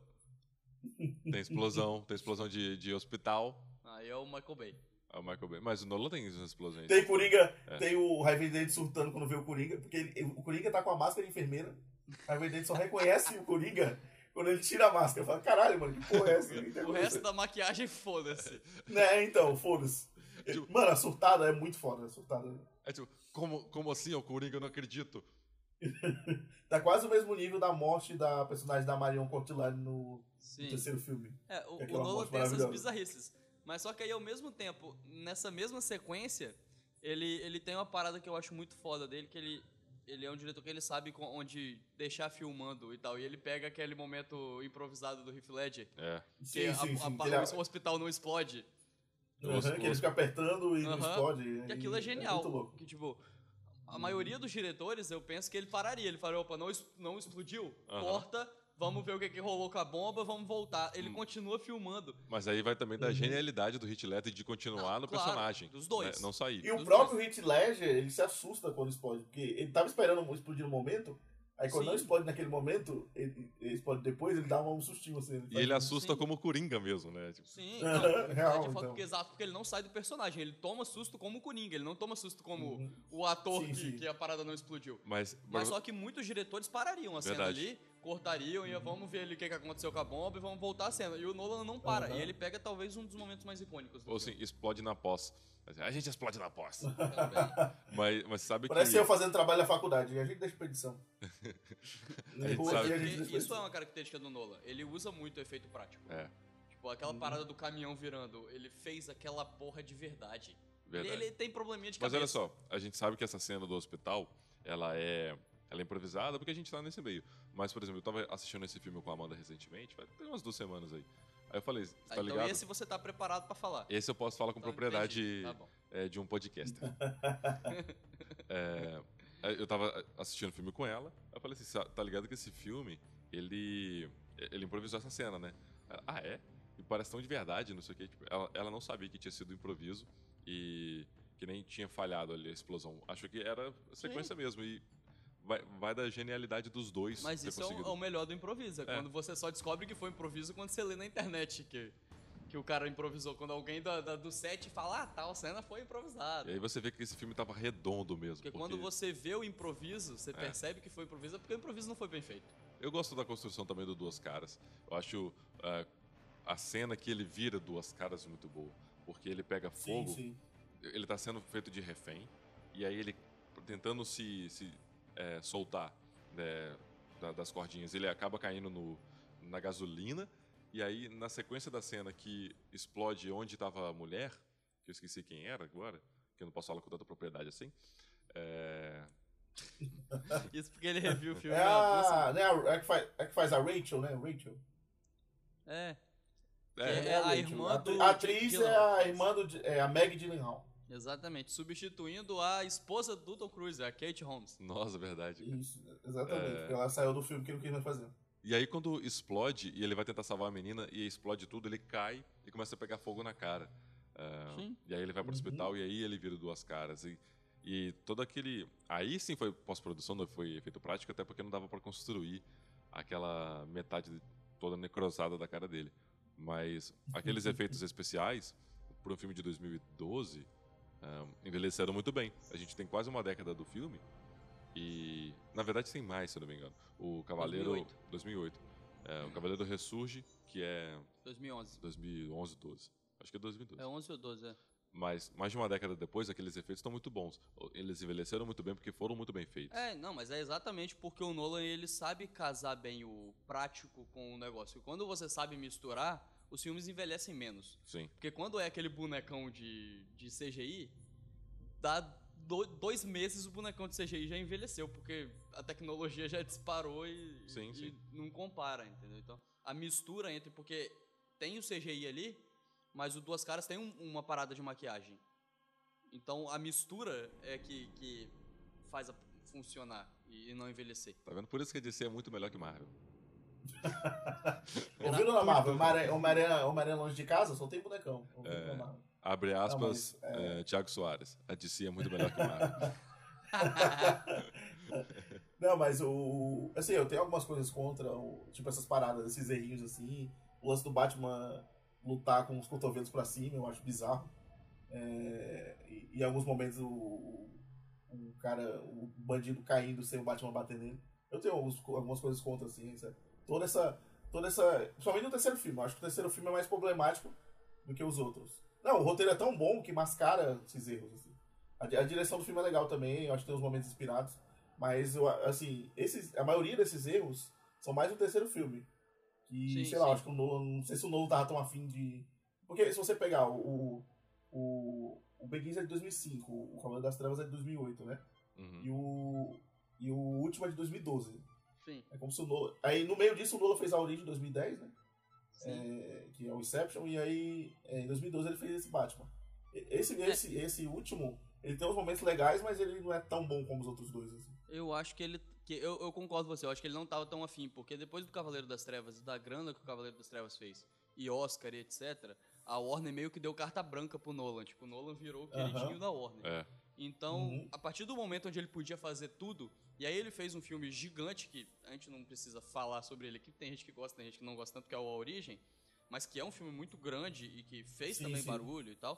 Tem explosão, tem explosão de, de hospital. Aí é o Michael Bay. É o Michael Bay. Mas o Nolan tem essas explosões. Tem Coringa, É. tem o Harvey Dent surtando quando vê o Coringa, porque ele- o Coringa tá com a máscara de enfermeira. O Harvey Dent só reconhece o Coringa quando ele tira a máscara. Fala, caralho, mano, que porra é essa? O resto ser." da maquiagem, foda-se. Né, então, foda-se. Tipo- Mano, a surtada é muito foda, a surtada. É tipo, como, como assim, ó, Coringa? Eu não acredito. Tá quase o mesmo nível da morte da personagem da Marion Cotillard no Sim. terceiro filme. É, o, é o Nolan tem essas bizarrices. Mas só que aí, ao mesmo tempo, nessa mesma sequência, ele, ele tem uma parada que eu acho muito foda dele, que ele, ele é um diretor que ele sabe onde deixar filmando e tal. E ele pega aquele momento improvisado do Heath Ledger, É. que Sim, a, sim, a- sim. a- ele- o hospital não explode. Aham, Os- que ele fica apertando e não Aham. explode. Que e aquilo é genial. muito louco. Que, tipo, a maioria dos diretores, eu penso que ele pararia. Ele falaria, opa, não, não explodiu? Aham. Corta, vamos ver o que, que rolou com a bomba, vamos voltar. Hum. Ele continua filmando. Mas aí vai também da Uhum. genialidade do Heath Ledger de continuar Não, no claro, personagem. dos dois. né? Não sair. E o Dos próprio Heath Ledger, ele se assusta quando explode, porque ele tava esperando explodir no momento, aí quando Sim. não explode naquele momento, ele, ele explode depois, ele dá um sustinho assim. E faz ele um- assusta Sim. como Coringa mesmo, né? Tipo, Sim, não, real, é de fato então. porque, exato, porque ele não sai do personagem, ele toma susto como o Coringa, ele não toma susto como Uhum. o ator Sim, que, sim. que a parada não explodiu. mas, Mas só que muitos diretores parariam a cena Verdade. ali, cortariam e vamos ver ali o que, que aconteceu com a bomba e vamos voltar a cena. E o Nolan não para, Aham. e ele pega talvez um dos momentos mais icônicos do ou assim, filme. explode na pós. A gente explode na pós. mas, mas sabe Parece que. eu fazendo trabalho na faculdade, e a gente deixa expedição. A gente sabe a gente isso é uma característica do Nolan, ele usa muito efeito prático. É, Tipo, aquela parada do caminhão virando, ele fez aquela porra de verdade. Ele, verdade. ele tem probleminha de Mas cabeça. olha só, a gente sabe que essa cena do hospital, ela é, ela é improvisada porque a gente tá nesse meio. Mas, por exemplo, eu tava assistindo esse filme com a Amanda recentemente, ter umas duas semanas aí. Aí eu falei, você Ah, tá então ligado? esse você tá preparado pra falar. Esse eu posso falar com Então, propriedade. Tá é, de um podcaster. É, eu tava assistindo o filme com ela, eu falei assim, "Sa- tá ligado que esse filme, ele, ele improvisou essa cena, né? Ela, ah, é? E parece tão de verdade, não sei o quê. Tipo, ela, ela não sabia que tinha sido improviso e que nem tinha falhado ali a explosão. Achou que era sequência mesmo e vai, vai da genialidade dos dois Mas ter isso é o, conseguido. é o melhor do improviso. É, É. quando você só descobre que foi improviso quando você lê na internet que, que o cara improvisou. Quando alguém da, da- do set fala, ah, tal cena foi improvisada. E aí você vê que esse filme tava redondo mesmo. Porque quando você vê o improviso, você É. percebe que foi improviso, é porque o improviso não foi bem feito. Eu gosto da construção também do Duas Caras. Eu acho ah, a cena que ele vira Duas Caras muito boa. Porque ele pega Sim, fogo, sim. ele tá sendo feito de refém, e aí ele tentando se, se eh, soltar né, da- das cordinhas, ele acaba caindo no, na gasolina, e aí na sequência da cena que explode onde estava a mulher, que eu esqueci quem era agora, que eu não posso falar com tanta propriedade assim, eh, Isso porque ele reviu o filme. É a, né, a, a que faz, a que faz a Rachel, né? Rachel. É, é, É a Rachel. irmã A, atri- do a atriz é a irmã do. É a Meg Gyllenhaal. Exatamente. Substituindo a esposa do Tom Cruise, a Kate Holmes. nossa, verdade. Isso, exatamente. É. Porque ela saiu do filme que não quis mais fazer. E aí quando explode e ele vai tentar salvar a menina e explode tudo, ele cai e começa a pegar fogo na cara. Ah, Sim. e aí ele vai pro Uhum. hospital e aí ele vira duas caras. E, e todo aquele. Aí sim foi pós-produção, não foi efeito prático, até porque não dava pra construir aquela metade toda necrosada da cara dele. Mas aqueles efeitos especiais, por um filme de 2012, envelheceram muito bem. A gente tem quase uma década do filme e, na verdade, tem mais, se eu não me engano. O Cavaleiro 2008. 2008. É, o Cavaleiro Ressurge, que é 2011. 2011, 12. Acho que é 2012. É 11 ou 12, é. Mas mais de uma década depois, aqueles efeitos estão muito bons. Eles envelheceram muito bem porque foram muito bem feitos. É, não, mas é exatamente porque o Nolan ele sabe casar bem o prático com o negócio. E quando você sabe misturar, os filmes envelhecem menos. Sim. Porque quando é aquele bonecão de, de CGI, dá do- dois meses o bonecão de CGI já envelheceu, porque a tecnologia já disparou e, Sim, e sim. não compara, entendeu? Então, a mistura entre. Porque tem o CGI ali, mas o Duas Caras tem um- uma parada de maquiagem. Então a mistura é que, que faz a funcionar e, não envelhecer. Tá vendo? Por isso que a DC é muito melhor que Marvel. Ouviram na Marvel? Homem-Aranha Homem-Aranha longe de casa? Só tem bonecão. É. na Marvel? Abre aspas, mas, é- é, Thiago Soares. A DC é muito melhor que Marvel. Não, mas o. Assim, eu tenho algumas coisas contra, o, tipo, essas paradas, esses errinhos assim. O lance do Batman lutar com os cotovelos pra cima, eu acho bizarro. É, e, e em alguns momentos o, o, o cara, o bandido caindo sem o Batman bater nele. Eu tenho alguns, algumas coisas contra, assim, sabe? Toda essa. Toda essa. Principalmente no terceiro filme. Eu acho que o terceiro filme é mais problemático do que os outros. Não, o roteiro é tão bom que mascara esses erros, assim. A, a direção do filme é legal também, eu acho que tem uns momentos inspirados. Mas, eu, assim, esses, a maioria desses erros são mais no terceiro filme. Que, Sim, sei lá, sim. acho que o Nolan, não sei se o Nolan tava tão afim de... Porque se você pegar o... O, o Begins é de 2005, o Cavaleiro das Trevas é de 2008, né? Uhum. E o... E o último é de 2012. Sim. É como se o Nolan... Aí, no meio disso, o Nolan fez a Origem em 2010, né? É, que é o Inception, e aí é, em 2012 ele fez esse Batman. Esse, É. esse, esse último, ele tem uns momentos legais, mas ele não é tão bom como os outros dois. Assim. Eu acho que ele. Que eu, eu concordo com você, eu acho que ele não tava tão afim, porque depois do Cavaleiro das Trevas e da grana que o Cavaleiro das Trevas fez, e Oscar e etc., a Warner meio que deu carta branca pro Nolan. Tipo, o Nolan virou o queridinho Aham. da Warner. É. Então, Uhum. a partir do momento onde ele podia fazer tudo, e aí ele fez um filme gigante, que a gente não precisa falar sobre ele aqui, tem gente que gosta, tem gente que não gosta tanto, que é o A Origem, mas que é um filme muito grande e que fez Sim, também sim. barulho e tal,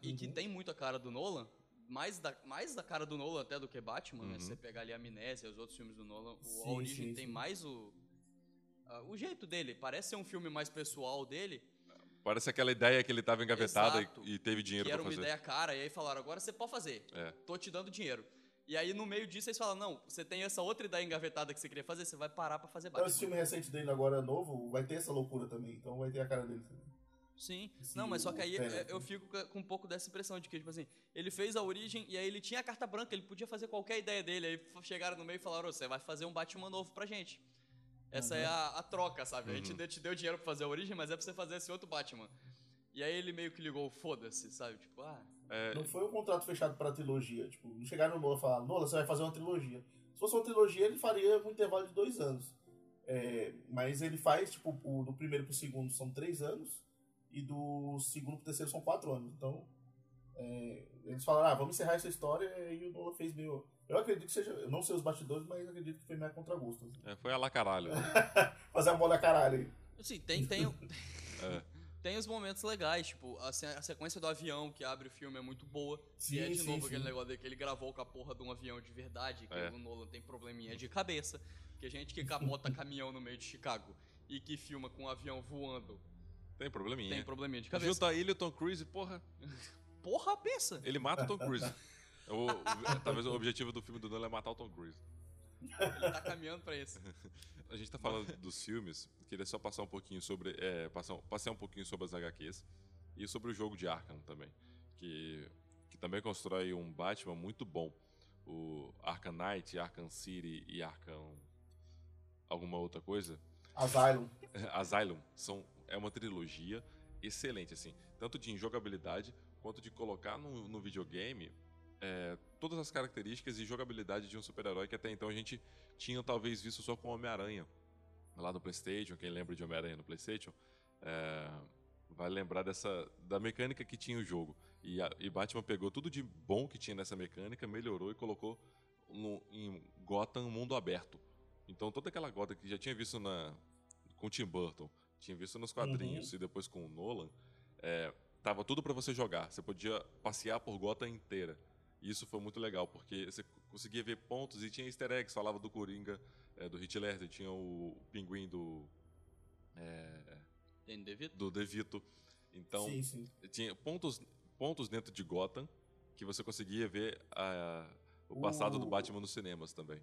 e que Uhum. tem muito a cara do Nolan, mais da, mais da cara do Nolan até do que Batman, né? Uhum. Se você pegar ali a Amnésia, os outros filmes do Nolan, o Sim, A Origem tem mais o... ah, o jeito dele, parece ser um filme mais pessoal dele, Parece aquela ideia que ele tava engavetada Exato. e, e teve dinheiro que pra era uma fazer. ideia cara, e aí falaram, agora você pode fazer. É. Tô te dando dinheiro. E aí, no meio disso, eles falam, não, você tem essa outra ideia engavetada que você queria fazer, você vai parar pra fazer Então, esse Batman. filme recente dele agora, novo, vai ter essa loucura também. Então vai ter a cara dele. também. Sim. Esse Não, mas só que aí o Tenet, eu fico com um pouco dessa impressão de que, tipo assim, ele fez a origem e aí ele tinha a carta branca, ele podia fazer qualquer ideia dele. Aí chegaram no meio e falaram, "Ô, você vai fazer um Batman novo pra gente. Essa é a, a troca, sabe? A gente Uhum. deu- te deu dinheiro pra fazer a origem, mas é pra você fazer esse outro Batman. E aí ele meio que ligou, foda-se, sabe? Tipo, ah, É, Não foi um contrato fechado pra trilogia. Tipo, não chegaram no Nolan e falaram, Nolan, você vai fazer uma trilogia. Se fosse uma trilogia, ele faria um intervalo de dois anos. É, mas ele faz, tipo, o, do primeiro pro segundo são três anos, e do segundo pro terceiro são quatro anos. Então, é, eles falaram, ah, vamos encerrar essa história, e o Nolan fez meio. Eu acredito que seja. Eu não sei os bastidores, mas eu acredito que foi meio contra gosto. assim. é, foi a lá caralho. Fazer a bola caralho aí. Assim, tem, tem, É. tem os momentos legais, tipo, a, a sequência do avião que abre o filme é muito boa. Sim, e é de sim, novo sim. aquele negócio de que ele gravou com a porra de um avião de verdade, que É. o Nolan tem probleminha de cabeça. Que a gente que capota caminhão no meio de Chicago e que filma com um avião voando Tem probleminha. tem probleminha de cabeça. Junta ele e o Tom Cruise, porra, Porra, pensa! ele mata o Tom Cruise. O- o- talvez o objetivo do filme do Nolan é matar o Tom Cruise. Ele tá caminhando pra isso. A gente tá falando dos filmes, queria só passar um pouquinho sobre. É, passar, passear um pouquinho sobre as HQs e sobre o jogo de Arkham também. Que, que também constrói um Batman muito bom. O Arkham Knight, Arkham City e Arkham. alguma outra coisa. Asylum. Asylum são, é uma trilogia excelente, assim, tanto de jogabilidade quanto de colocar no, no videogame é, todas as características e jogabilidade de um super-herói que até então a gente tinha talvez visto só com Homem-Aranha lá no PlayStation. Quem lembra de Homem-Aranha no PlayStation é, vai lembrar dessa da mecânica que tinha o jogo. E, a- e Batman pegou tudo de bom que tinha nessa mecânica, melhorou e colocou no, em Gotham mundo aberto. Então toda aquela Gotham que já tinha visto na, com Tim Burton, tinha visto nos quadrinhos e depois com o Nolan, é, tava tudo pra você jogar. Você podia passear por Gotham inteira. E isso foi muito legal, porque você conseguia ver pontos e tinha easter eggs. Falava do Coringa, é, do Hit Ledger, tinha o pinguim do... é, DeVito? do DeVito. Então, Sim, sim. tinha pontos, pontos dentro de Gotham que você conseguia ver a- o passado do O- Batman nos cinemas também.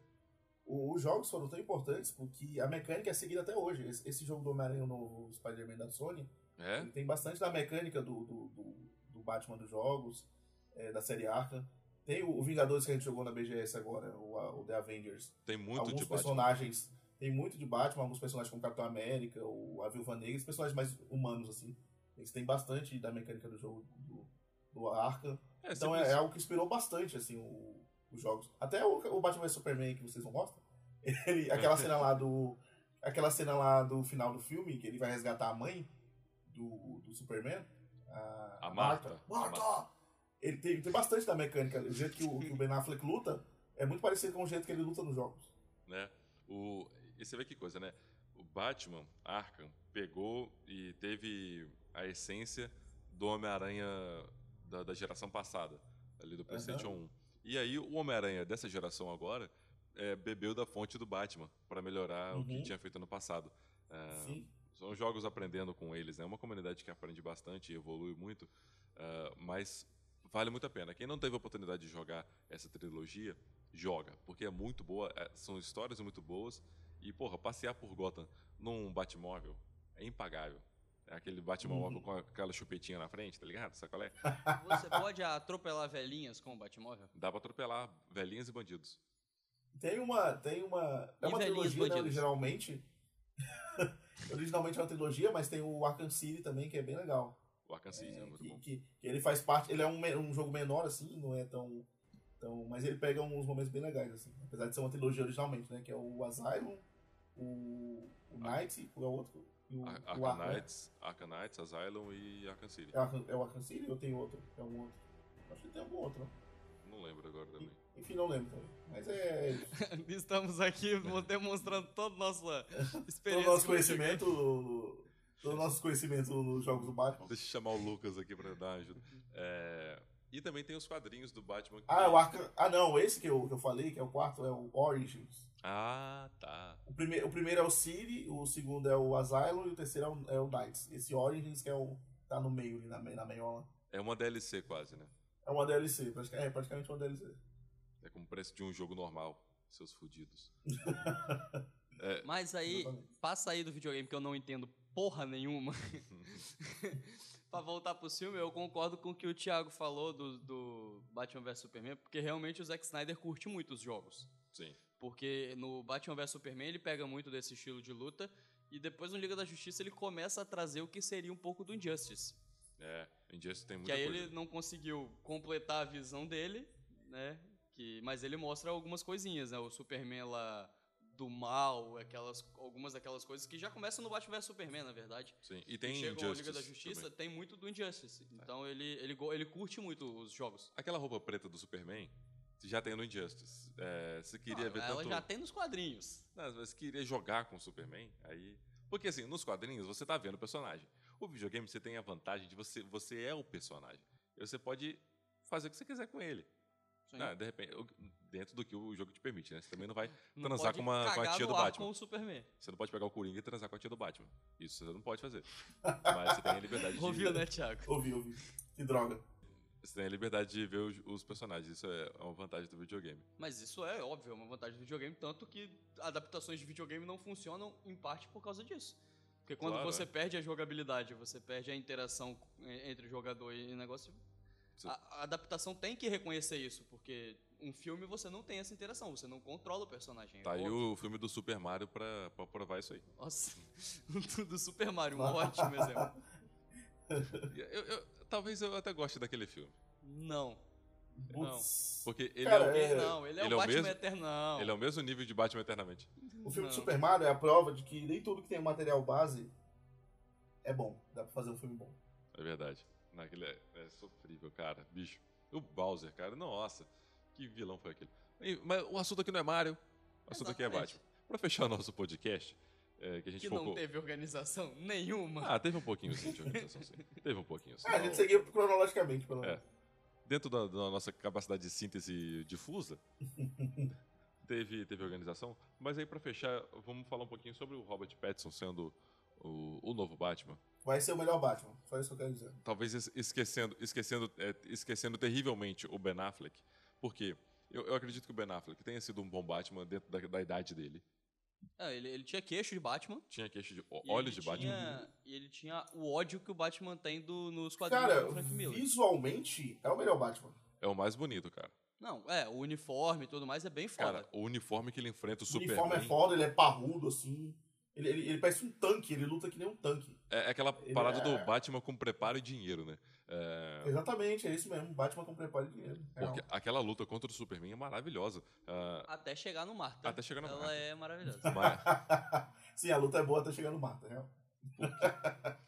Os jogos foram tão importantes porque a mecânica é seguida até hoje. Esse, esse jogo do Homem-Aranha novo, o Spider-Man da Sony, É? tem bastante da mecânica do, do, do, do Batman dos jogos, é, da série Arkham. Tem o, Vingadores que a gente jogou na BGS agora, o, o The Avengers. Tem muito alguns de Batman. personagens. Tem muito de Batman, alguns personagens como Capitão América, o, a Viúva Negra, os personagens mais humanos, assim. Eles têm bastante da mecânica do jogo do, do Arkham. É, então é, é algo que inspirou bastante, assim, o- os jogos. Até o, o Batman vs Superman, que vocês não gostam. Ele, aquela cena lá do. Aquela cena lá do final do filme, que ele vai resgatar a mãe do, do Superman. A, A Marta. Marta! Ele tem, tem bastante da mecânica. O jeito que o, que o Ben Affleck luta é muito parecido com o jeito que ele luta nos jogos. né? O, e você vê que coisa, né? O Batman, Arkham, pegou e teve a essência do Homem-Aranha da, da geração passada, ali do PlayStation 1. E aí o Homem-Aranha dessa geração agora é, bebeu da fonte do Batman para melhorar o que Uhum. tinha feito no passado. É, Sim. são jogos aprendendo com eles, né? É uma comunidade que aprende bastante e evolui muito, ah, mas vale muito a pena. Quem não teve a oportunidade de jogar essa trilogia, joga, porque é muito boa, é, são histórias muito boas e, porra, passear por Gotham num Batmóvel é impagável. É aquele Batmóvel Uhum. com aquela chupetinha na frente, tá ligado? Sabe qual é? Você pode atropelar velhinhas com o Batmóvel? Dá pra atropelar velhinhas e bandidos. Tem uma. Tem uma. É E uma trilogia, né, originalmente. originalmente é uma trilogia, mas tem o Arkham City também, que é bem legal. O Arkham City é, É, muito que, bom. que- que ele faz parte. Ele é um, um jogo menor, assim, não é tão. tão mas ele pega uns momentos bem legais, assim. Apesar de ser uma trilogia originalmente, né? Que é o Asylum, o, o Knight, qual é o outro? E o, Ar- o Arkham né? Knights, Arkham Knights, Asylum e Arkham City. É o Arkham, é o Arkham City ou tem outro? É um outro. Acho que tem algum outro, né? Não lembro agora também. Enfim, não lembro também. Mas é. Estamos aqui demonstrando toda a nossa Todo experiência. o nosso conhecimento. Todo o nosso conhecimento nos jogos do Batman. Deixa eu chamar o Lucas aqui pra dar uma ajuda. É, E também tem os quadrinhos do Batman. que- Ah, o Arkham. Ah, não, esse que eu, que eu falei, que é o quarto, é o Origins. Ah, tá. O, prime o primeiro é o City, o segundo é o Asylum e o terceiro é o, é o Knights. Esse Origins que é o. tá no meio ali, na, me- na meiola. É uma DLC quase, né? É uma DLC, é praticamente uma DLC. É como o preço de um jogo normal, seus fudidos. Mas aí, Exatamente. passa aí do videogame que eu não entendo porra nenhuma. pra voltar pro filme, eu concordo com o que o Thiago falou do, do Batman vs Superman, porque realmente o Zack Snyder curte muito os jogos. Sim. Porque no Batman vs Superman ele pega muito desse estilo de luta, e depois no Liga da Justiça ele começa a trazer o que seria um pouco do Injustice. É, Injustice tem Que muita aí coisa. ele não conseguiu completar a visão dele, né? Que, mas ele mostra algumas coisinhas, né? O Superman lá do mal, aquelas, algumas daquelas coisas que já começam no Batman vs Superman, na verdade. Sim. E tem chegam ao Injustice Liga da Justiça, também. tem muito do Injustice. Então ele, ele, ele curte muito os jogos. Aquela roupa preta do Superman já tem no Injustice. É, você queria Ah, ver ela tanto... já tem nos quadrinhos. Não, mas queria jogar com o Superman, aí... Porque assim, nos quadrinhos você tá vendo o personagem. O videogame você tem a vantagem de você, você é o personagem. E você pode fazer o que você quiser com ele. Sim. Ah, de repente, dentro do que o jogo te permite, né? Você também não vai Não transar com, uma, com a tia do Batman. com o Superman. Você não pode pegar o Coringa e transar com a tia do Batman. Isso você não pode fazer. Mas você tem a liberdade de... Ouviu, né, Thiago? Ouvi, ouvi. Que droga. Você tem a liberdade de ver os, os personagens. Isso é uma vantagem do videogame. Mas isso é óbvio, é uma vantagem do videogame, tanto que adaptações de videogame não funcionam em parte por causa disso. Porque quando Claro, você é. perde a jogabilidade, você perde a interação eh, entre o jogador e o negócio. A, a adaptação tem que reconhecer isso, porque um filme você não tem essa interação, você não controla o personagem. Tá é aí óbvio. o filme do Super Mario pra, pra provar isso aí. Nossa, do Super Mario, um ótimo exemplo. Eu, eu- talvez eu até goste daquele filme. Não, Putz. Porque ele Cara, é, o, é- não, ele é ele o é o Batman mesmo- Eternão. ele é o mesmo nível de Batman Eternamente. O filme Não. do Super Mario é a prova de que nem tudo que tem um material base é bom. Dá pra fazer um filme bom. É verdade. Naquele é, é sofrível, cara. Bicho. O Bowser, cara. Nossa. Que vilão foi aquele. Mas o assunto aqui não é Mario. O assunto aqui é Exatamente. Batman. Pra fechar o nosso podcast, é, que a gente Que focou. não teve organização nenhuma. Ah, teve um pouquinho sim de organização, sim. Teve um pouquinho. Sim. Ah, a gente seguiu cronologicamente, pelo É. menos. Dentro da, da nossa capacidade de síntese difusa, teve, teve organização. Mas aí, pra fechar, vamos falar um pouquinho sobre o Robert Pattinson sendo o, o novo Batman. Vai ser o melhor Batman. Só isso que eu quero dizer. Talvez es- esquecendo, esquecendo, é, esquecendo terrivelmente o Ben Affleck. Porque eu, eu acredito que o Ben Affleck tenha sido um bom Batman dentro da, da idade dele. É, ele, ele tinha queixo de Batman. Tinha queixo de olhos de Batman. tinha- E ele tinha o ódio que o Batman tem do, nos quadrinhos Cara, do Frank Miller. visualmente é o melhor Batman. É o mais bonito, cara. Não, é, o uniforme e tudo mais é bem foda. Cara, o uniforme que ele enfrenta o O Superman. uniforme é foda, ele é parrudo, assim. Ele, ele, ele parece um tanque, ele luta que nem um tanque. É, é aquela Ele parada é- do Batman com preparo e dinheiro, né? É, Exatamente, é isso mesmo. Batman com preparo de dinheiro. Porque aquela luta contra o Superman é maravilhosa. Ah, Até chegar no Marta. Até chegar no Ela Marta. é maravilhosa. mas, Sim, a luta é boa até chegar no Marta, real.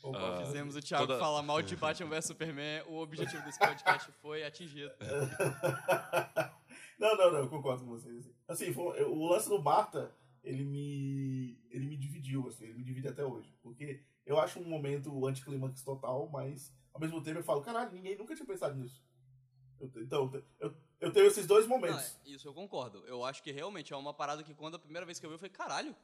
Concordo. Ah, Fizemos o Thiago toda- falar mal de Batman vs Superman. O objetivo desse podcast foi atingido. não, não, não, eu concordo com vocês. Assim, Assim, foi- o lance do Marta, ele me. ele me dividiu, assim, ele me divide até hoje. Porque eu acho um momento anticlímax total, mas ao mesmo tempo eu falo, caralho, ninguém nunca tinha pensado nisso. Eu te- então, eu, eu tenho esses dois Não, momentos. é, isso eu concordo. Eu acho que realmente é uma parada que quando a primeira vez que eu vi, eu falei, caralho,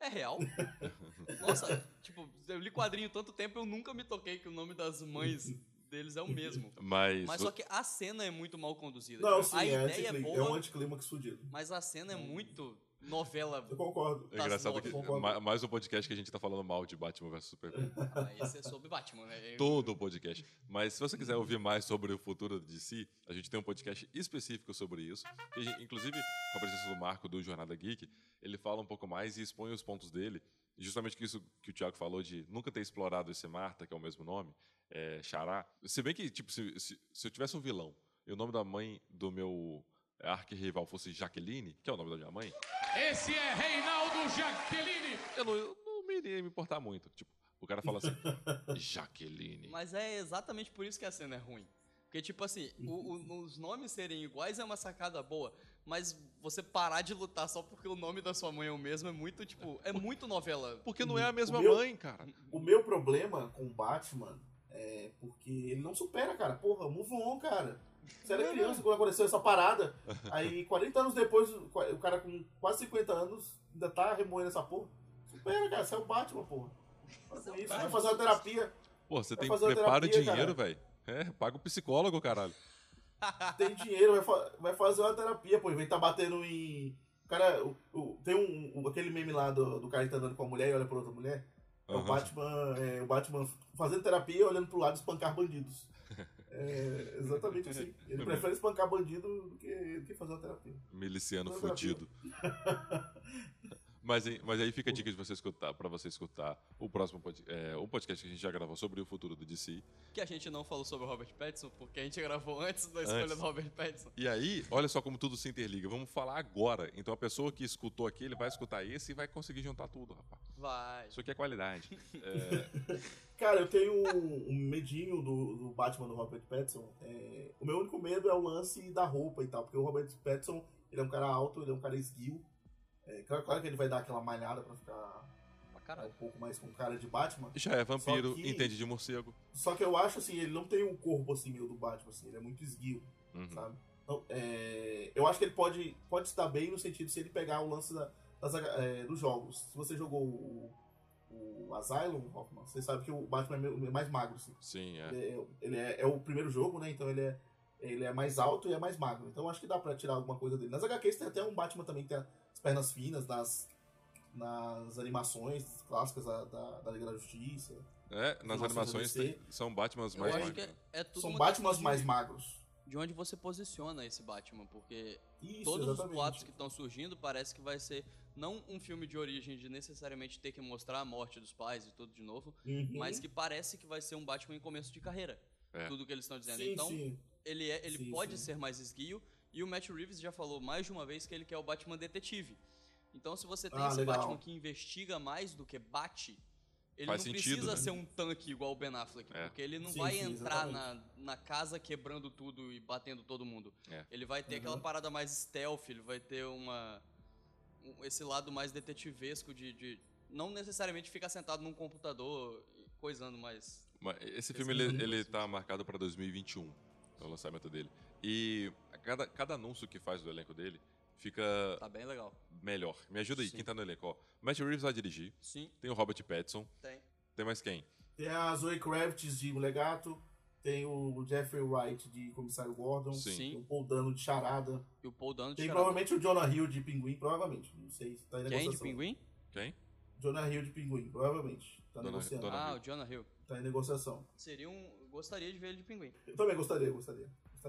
é real? Nossa, tipo, eu li quadrinho tanto tempo, eu nunca me toquei que o nome das mães deles é o mesmo. mas, Mas só que a cena é muito mal conduzida. Não, sim, a é, ideia é anticlímax, é um boa, anticlímax fudido. mas a cena é muito novela. Eu concordo. é engraçado das que ma- mais um podcast que a gente tá falando mal de Batman vs Superman. Ah, esse é sobre Batman, né? Eu- Todo o podcast. Mas se você quiser ouvir mais sobre o futuro de si, a gente tem um podcast específico sobre isso. E, inclusive, com a presença do Marco do Jornada Geek, ele fala um pouco mais e expõe os pontos dele. E justamente que isso que o Thiago falou de nunca ter explorado esse Marta, que é o mesmo nome, é, Xará. Se bem que, tipo, se, se, se eu tivesse um vilão e o nome da mãe do meu arquirrival fosse Jaqueline, que é o nome da minha mãe, Esse é Reinaldo Jaqueline. eu não, eu não me iria me importar muito. Tipo, o cara fala assim, Jaqueline. Mas é exatamente por isso que a cena é ruim. Porque, tipo assim, o- o- os nomes serem iguais é uma sacada boa, mas você parar de lutar só porque o nome da sua mãe é o mesmo é muito, tipo, é muito novela. Porque não é a mesma meu- mãe, cara. O meu problema com o Batman é porque ele não supera, cara. Porra, move on, cara. Você era criança quando aconteceu essa parada. Aí, 40 anos depois, o cara com quase 50 anos ainda tá remoendo essa porra. Supera, cara. Você é o Batman, porra. Faz isso. Vai fazer uma terapia. Pô, você Vai tem fazer uma preparo e dinheiro, velho. É, paga o psicólogo, caralho. Tem dinheiro, vai, fa- vai fazer uma terapia, pô. Em vez de tá batendo em. O cara, o- o- tem um, um- aquele meme lá do, do cara que tá andando com a mulher e olha pra outra mulher. É o Aham. Batman, é, o Batman fazendo terapia olhando pro lado espancar bandidos. É exatamente assim. Ele prefere espancar bandido do que, do que fazer uma terapia. Miliciano fudido. Mas, aí- mas aí fica a dica de você escutar, pra você escutar o próximo pod, é, um podcast que a gente já gravou sobre o futuro do DC. Que a gente não falou sobre o Robert Pattinson, porque a gente gravou antes da escolha Antes. do Robert Pattinson. E aí, olha só como tudo se interliga. Vamos falar agora. Então a pessoa que escutou aquele vai escutar esse e vai conseguir juntar tudo, rapaz. Vai. Isso aqui é qualidade. É, Cara, eu tenho um, um medinho do, do Batman do Robert Pattinson. É, o meu único medo é o lance da roupa e tal, porque o Robert Pattinson ele é um cara alto, ele é um cara esguio. É, claro, claro que ele vai dar aquela malhada pra ficar Pra um pouco mais com cara de Batman. já é vampiro, que- entende de morcego. Só que eu acho assim, ele não tem um corpo assim meio do Batman, assim, ele é muito esguio. Uhum. sabe? Então, é, eu acho que ele pode, pode dar bem no sentido se ele pegar o lance da- das, é, dos jogos. Se você jogou o, o Asylum, Hoffman, você sabe que o Batman é meio- é mais magro. Assim. Sim, é. Ele, é, ele é- é o primeiro jogo, né? Então ele é, ele é mais alto e é mais magro. Então eu acho que dá pra tirar alguma coisa dele. Nas HQs tem até um Batman também que tem as pernas finas nas, nas animações clássicas da, da, da Liga da Justiça. É, nas animações tem- são Batmans mais magros. é, é São Batmans mais de, magros. de onde você posiciona esse Batman, porque Isso, todos os exatamente. boatos que estão surgindo parece que vai ser não um filme de origem de necessariamente ter que mostrar a morte dos pais e tudo de novo, Uhum. mas que parece que vai ser um Batman em começo de carreira. É. Tudo que eles estão dizendo. Sim, então, sim. ele, é, ele Sim, pode sim. ser mais esguio. E o Matt Reeves já falou mais de uma vez que ele quer o Batman detetive. Então, se você tem Ah, esse legal. Batman que investiga mais do que bate, ele Faz não sentido, precisa né? ser um tanque igual o Ben Affleck. É. Porque ele não Sim, vai sim, entrar na, na casa quebrando tudo e batendo todo mundo. É. Ele vai ter Uhum. aquela parada mais stealth, ele vai ter uma. um- esse lado mais detetivesco de, de não necessariamente ficar sentado num computador coisando, mas Mas Esse filme é ele, ele tá marcado para 2021, é o lançamento dele. E cada, cada anúncio que faz do elenco dele fica tá bem legal. melhor. Me ajuda aí, Sim. quem tá no elenco? Ó, Matt Reeves vai dirigir, Sim, tem o Robert Pattinson, tem. tem mais quem? Tem a Zoe Kravitz de Mulher Gato, tem o Jeffrey Wright de Comissário Gordon, Sim. tem o Paul Dano de Charada, E o Paul Dano de tem Charada. provavelmente o Jonah Hill de Pinguim, provavelmente, não sei se tá em Quem de negociação. Pinguim? Quem? Jonah Hill de Pinguim, provavelmente, tá Dona- negociando, Dona- Ah, Hill. o Jonah Hill. tá em negociação. Seria um... Gostaria de ver ele de Pinguim. Eu também gostaria, gostaria.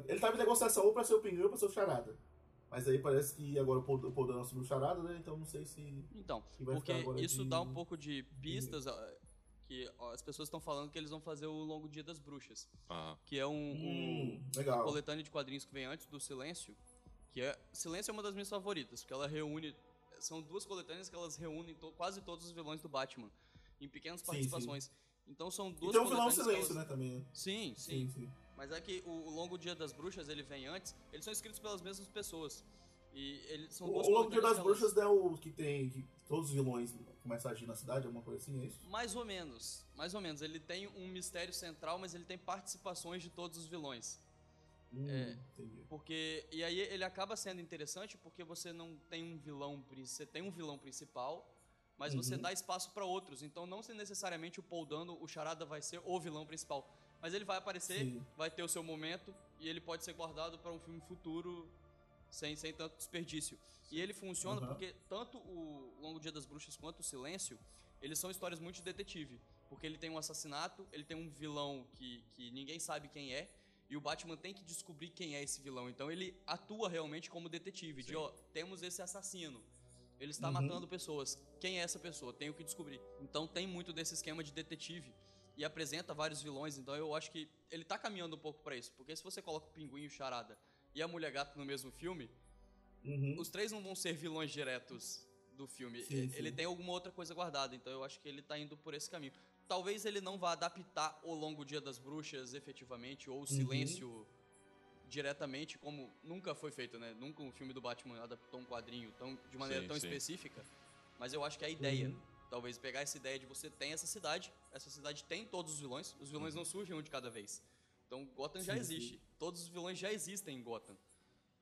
Ele tava em negociação ou pra ser o Pinguim ou pra ser o Charada. Mas aí parece que agora o Paul, o Paul Dano assumiu o Charada, né? Então não sei se... Então, porque ficar agora isso de- dá um pouco de pistas que ó, as pessoas estão falando que eles vão fazer o Longo Dia das Bruxas, Ah, que é um, um- Hum, legal. coletânea de quadrinhos que vem antes do Silêncio, que é Silêncio é uma das minhas favoritas, porque ela reúne são duas coletâneas que elas reúnem to- quase todos os vilões do Batman em pequenas Sim, participações. Então são E duas tem um vilão silêncio, elas- né, também. Sim, sim, Sim, sim. Mas é que o, o Longo Dia das Bruxas, ele vem antes, eles são escritos pelas mesmas pessoas. E eles são O, o Longo Dia das elas- Bruxas é o que tem... Que todos os vilões começam a agir na cidade, alguma coisa assim, é isso? Mais ou menos, mais ou menos. Ele tem um mistério central, mas ele tem participações de todos os vilões. Hum, É. entendi. Porque e aí ele acaba sendo interessante porque você não tem um vilão, você tem um vilão principal, mas você Uhum. dá espaço para outros. Então não se necessariamente o Paul Dano, o Charada vai ser o vilão principal, mas ele vai aparecer, Sim. vai ter o seu momento e ele pode ser guardado para um filme futuro sem, sem tanto desperdício. E ele funciona Uhum. porque tanto o Longo Dia das Bruxas quanto o Silêncio, eles são histórias muito de detetive. Porque ele tem um assassinato, ele tem um vilão que, que ninguém sabe quem é, e o Batman tem que descobrir quem é esse vilão. Então ele atua realmente como detetive, de Sim. ó, temos esse assassino. Ele está Uhum. matando pessoas. Quem é essa pessoa? Tenho que descobrir. Então tem muito desse esquema de detetive e apresenta vários vilões. Então eu acho que ele tá caminhando um pouco pra isso, porque se você coloca o Pinguim e o Charada e a Mulher Gato no mesmo filme, Uhum. os três não vão ser vilões diretos do filme. Sim, sim. Ele tem alguma outra coisa guardada, então eu acho que ele tá indo por esse caminho. Talvez ele não vá adaptar o Longo Dia das Bruxas efetivamente, Uhum. ou o Silêncio diretamente, como nunca foi feito, né? Nunca um filme do Batman adaptou um quadrinho tão, de maneira Sim, tão sim. específica. Mas eu acho que a ideia, Uhum. Talvez pegar essa ideia de você tem essa cidade, essa cidade tem todos os vilões, os vilões não surgem um de cada vez. Então Gotham já Uhum. Sim, sim. existe, todos os vilões já existem em Gotham.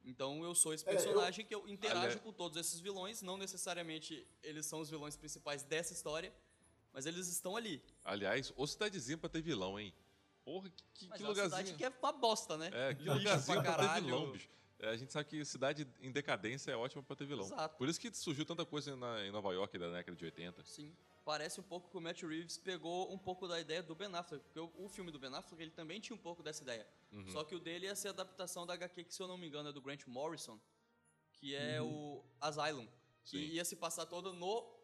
Então eu sou esse É, eu- personagem que eu interajo com todos esses vilões, não necessariamente eles são os vilões principais dessa história, mas eles estão ali. aliás, ô cidadezinha pra ter vilão, hein? Porra, que, que, Mas que é uma lugarzinho. cidade que é uma bosta, né? É, que Lixo lugarzinho pra pra ter caralho. vilão, bicho. É, a gente sabe que cidade em decadência é ótima pra ter vilão. Exato. Por isso que surgiu tanta coisa na- em Nova York da década de 80. Sim. Parece um pouco que o Matt Reeves pegou um pouco da ideia do Ben Affleck, porque o, o filme do Ben Affleck ele também tinha um pouco dessa ideia. Uhum. Só que o dele ia ser a adaptação da HQ que, se eu não me engano, é do Grant Morrison, que é o Asylum, que Uhum. Sim. ia se passar todo no,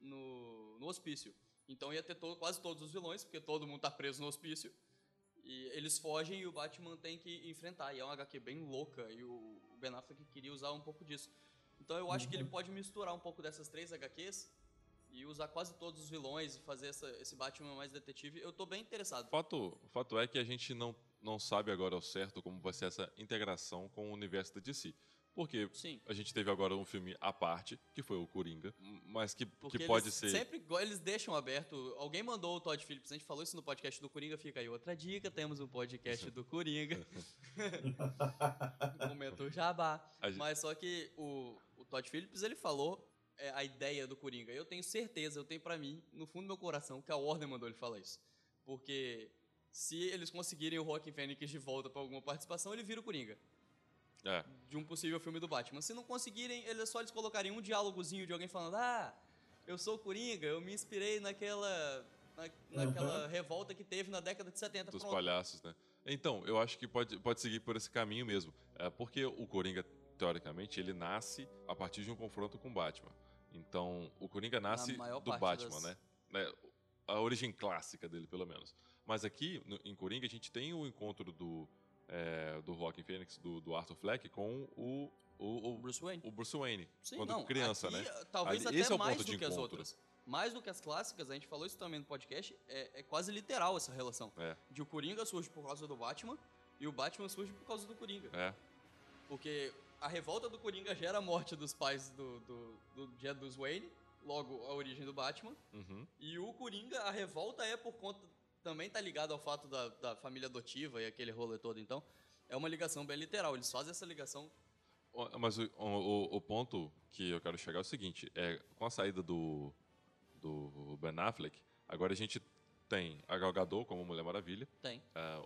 no, no hospício. Então ia ter to- quase todos os vilões, porque todo mundo tá preso no hospício. E eles fogem e o Batman tem que enfrentar. E é uma HQ bem louca, e o Ben Affleck queria usar um pouco disso. Então eu acho que ele Uhum. pode misturar um pouco dessas três HQs e usar quase todos os vilões e fazer essa- esse Batman mais detetive. Eu tô bem interessado. O fato, o fato é que a gente não, não sabe agora ao certo como vai ser essa integração com o universo da DC. Porque Sim. a gente teve agora um filme à parte, que foi o Coringa, mas que, Porque que pode ser. sempre eles deixam aberto. Alguém mandou o Todd Phillips, a gente falou isso no podcast do Coringa, fica aí outra dica, temos um podcast do Coringa. Comentou Jabá. Gente- Mas só que o, o Todd Phillips, ele falou é, a ideia do Coringa. Eu tenho certeza, eu tenho pra mim, no fundo do meu coração, que a Warner mandou ele falar isso. Porque se eles conseguirem o Joaquin Phoenix de volta pra alguma participação, ele vira o Coringa. É, de um possível filme do Batman. Se não conseguirem, eles só eles colocariam um diálogozinho de alguém falando: "Ah, eu sou o Coringa, eu me inspirei naquela na- naquela revolta que teve na década de 70". dos Pronto. palhaços, né? Então, eu acho que pode, pode seguir por esse caminho mesmo. É, porque o Coringa, teoricamente, ele nasce a partir de um confronto com o Batman. Então, o Coringa nasce maior do parte Batman, das- né? né? A origem clássica dele, pelo menos. Mas aqui, no- em Coringa, a gente tem o encontro do, é, do Joaquin Phoenix, do, do Arthur Fleck, com o, o, o, Bruce Wayne. o Bruce Wayne. Sim, quando não, criança, aqui, né? Talvez Ali- até esse é o mais ponto do de que as encontro. outras. Mais do que as clássicas, a gente falou isso também no podcast, é, é quase literal essa relação. É. De o Coringa surge por causa do Batman e o Batman surge por causa do Coringa. É. Porque a revolta do Coringa gera a morte dos pais do, do, do, Jed- dos Wayne. logo a origem do Batman. Uhum. E o Coringa, a revolta é por conta. Também tá ligado ao fato da, da família adotiva e aquele rolê todo, então. É uma ligação bem literal. Eles fazem essa ligação. Mas o, o- o ponto que eu quero chegar é o seguinte: é, com a saída do, do Ben Affleck, agora a gente tem a Gal Gadot como Mulher Maravilha, Tem, ah,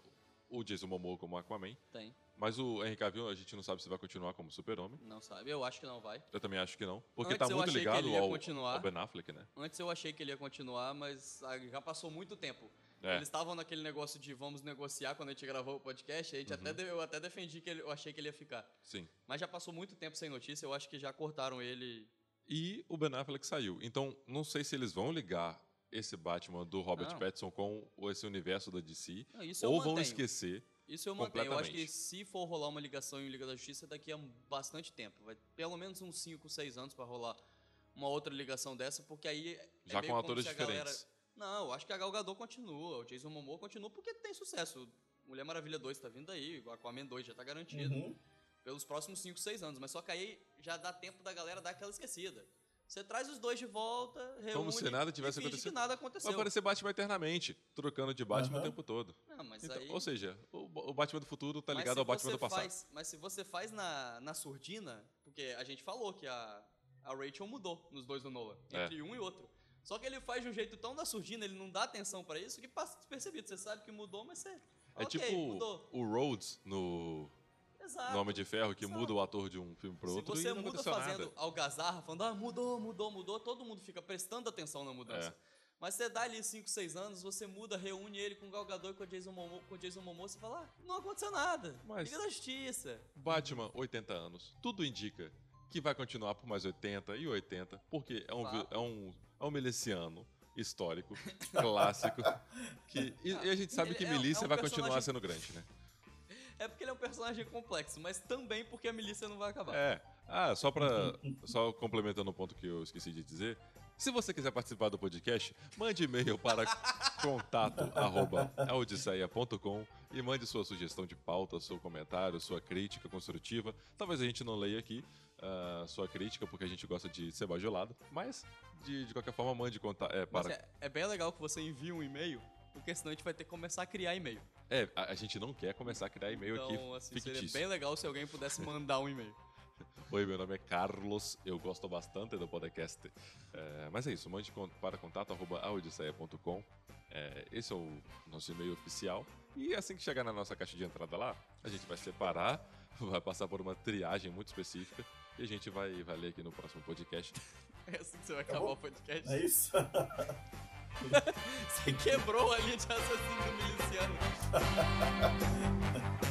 o Jason Momoa como Aquaman, tem. mas o Henry Cavill a gente não sabe se vai continuar como Super-Homem. Não sabe. Eu acho que não vai. Eu também acho que não, porque Antes tá muito ligado ao, ao Ben Affleck, né? Antes eu achei que ele ia continuar, mas ah, já passou muito tempo. É. Eles estavam naquele negócio de vamos negociar quando a gente gravou o podcast. A gente Uhum. até eu até defendi que ele- eu achei que ele ia ficar. Sim. Mas já passou muito tempo sem notícia. Eu acho que já cortaram ele. E o Ben Affleck saiu. Então, não sei se eles vão ligar esse Batman do Robert Não. Pattinson com o- esse universo da DC, Não, ou vão esquecer. Isso eu mantenho. Eu acho que se for rolar uma ligação em Liga da Justiça, daqui a bastante tempo. Vai pelo menos uns 5, 6 anos pra rolar uma outra ligação dessa, porque aí. é Já meio com atores a galera- diferentes. Não, eu acho que a Gal Gadot continua, o Jason Momoa continua porque tem sucesso. Mulher Maravilha 2 tá vindo aí, o Aquaman 2 já tá garantido. Uhum. Pelos próximos 5, 6 anos. Mas só que aí já dá tempo da galera dar aquela esquecida. Você traz os dois de volta, reúne Como se nada tivesse acontecido. nada Vai aconteceu. aparecer Batman eternamente, trocando de Batman Aham. o tempo todo. Não, mas Então, aí... Ou seja, o, o Batman do futuro tá ligado ao Batman do passado. Faz, mas se você faz na, na surdina, porque a gente falou que a, a Rachel mudou nos dois do Nolan, É. entre um e outro. Só que ele faz de um jeito tão na surdina, ele não dá atenção pra isso, que passa despercebido. Você sabe que mudou, mas você. É ok, tipo mudou. o Rhodes no, Exato. no Homem de Ferro, que Exato. muda o ator de um filme pro Se outro você e não muda fazendo nada. algazarra, falando, ah, mudou, mudou, mudou, todo mundo fica prestando atenção na mudança. É. Mas você dá ali 5, 6 anos, você muda, reúne ele com o Gal Gadot e com o Jason Momoa, com o Jason Momoa você fala, ah, não aconteceu nada. Mas- Liga da Justiça. Batman, 80 anos. Tudo indica que vai continuar por mais 80 e 80, porque é um, Fato. é um, é um miliciano histórico, clássico. Que, e, e a gente sabe Ele que é- é milícia um vai continuar personagem- sendo grande, né? É porque ele é um personagem complexo, mas também porque a milícia não vai acabar. É. Ah, só pra. só complementando o ponto que eu esqueci de dizer. Se você quiser participar do podcast, mande e-mail para contato@audisseia.com e mande sua sugestão de pauta, seu comentário, sua crítica construtiva. Talvez a gente não leia aqui sua crítica, porque a gente gosta de ser bajulado, mas de, de qualquer forma, mande contar, é, para. é, é bem legal que você envie um e-mail, porque senão a gente vai ter que começar a criar e-mail. É, a, a gente não quer começar a criar e-mail Então, aqui assim, seria fictício. bem legal se alguém pudesse mandar um e-mail. Oi, meu nome é Carlos, eu gosto bastante do podcast. É, mas é isso, mande para contato.audisseia.com. É, esse é o nosso e-mail oficial. E assim que chegar na nossa caixa de entrada lá, a gente vai separar, vai passar por uma triagem muito específica e a gente vai, vai ler aqui no próximo podcast. É assim que você vai Tá acabar bom. o podcast. É isso? Você quebrou a linha de raciocínio do miliciano.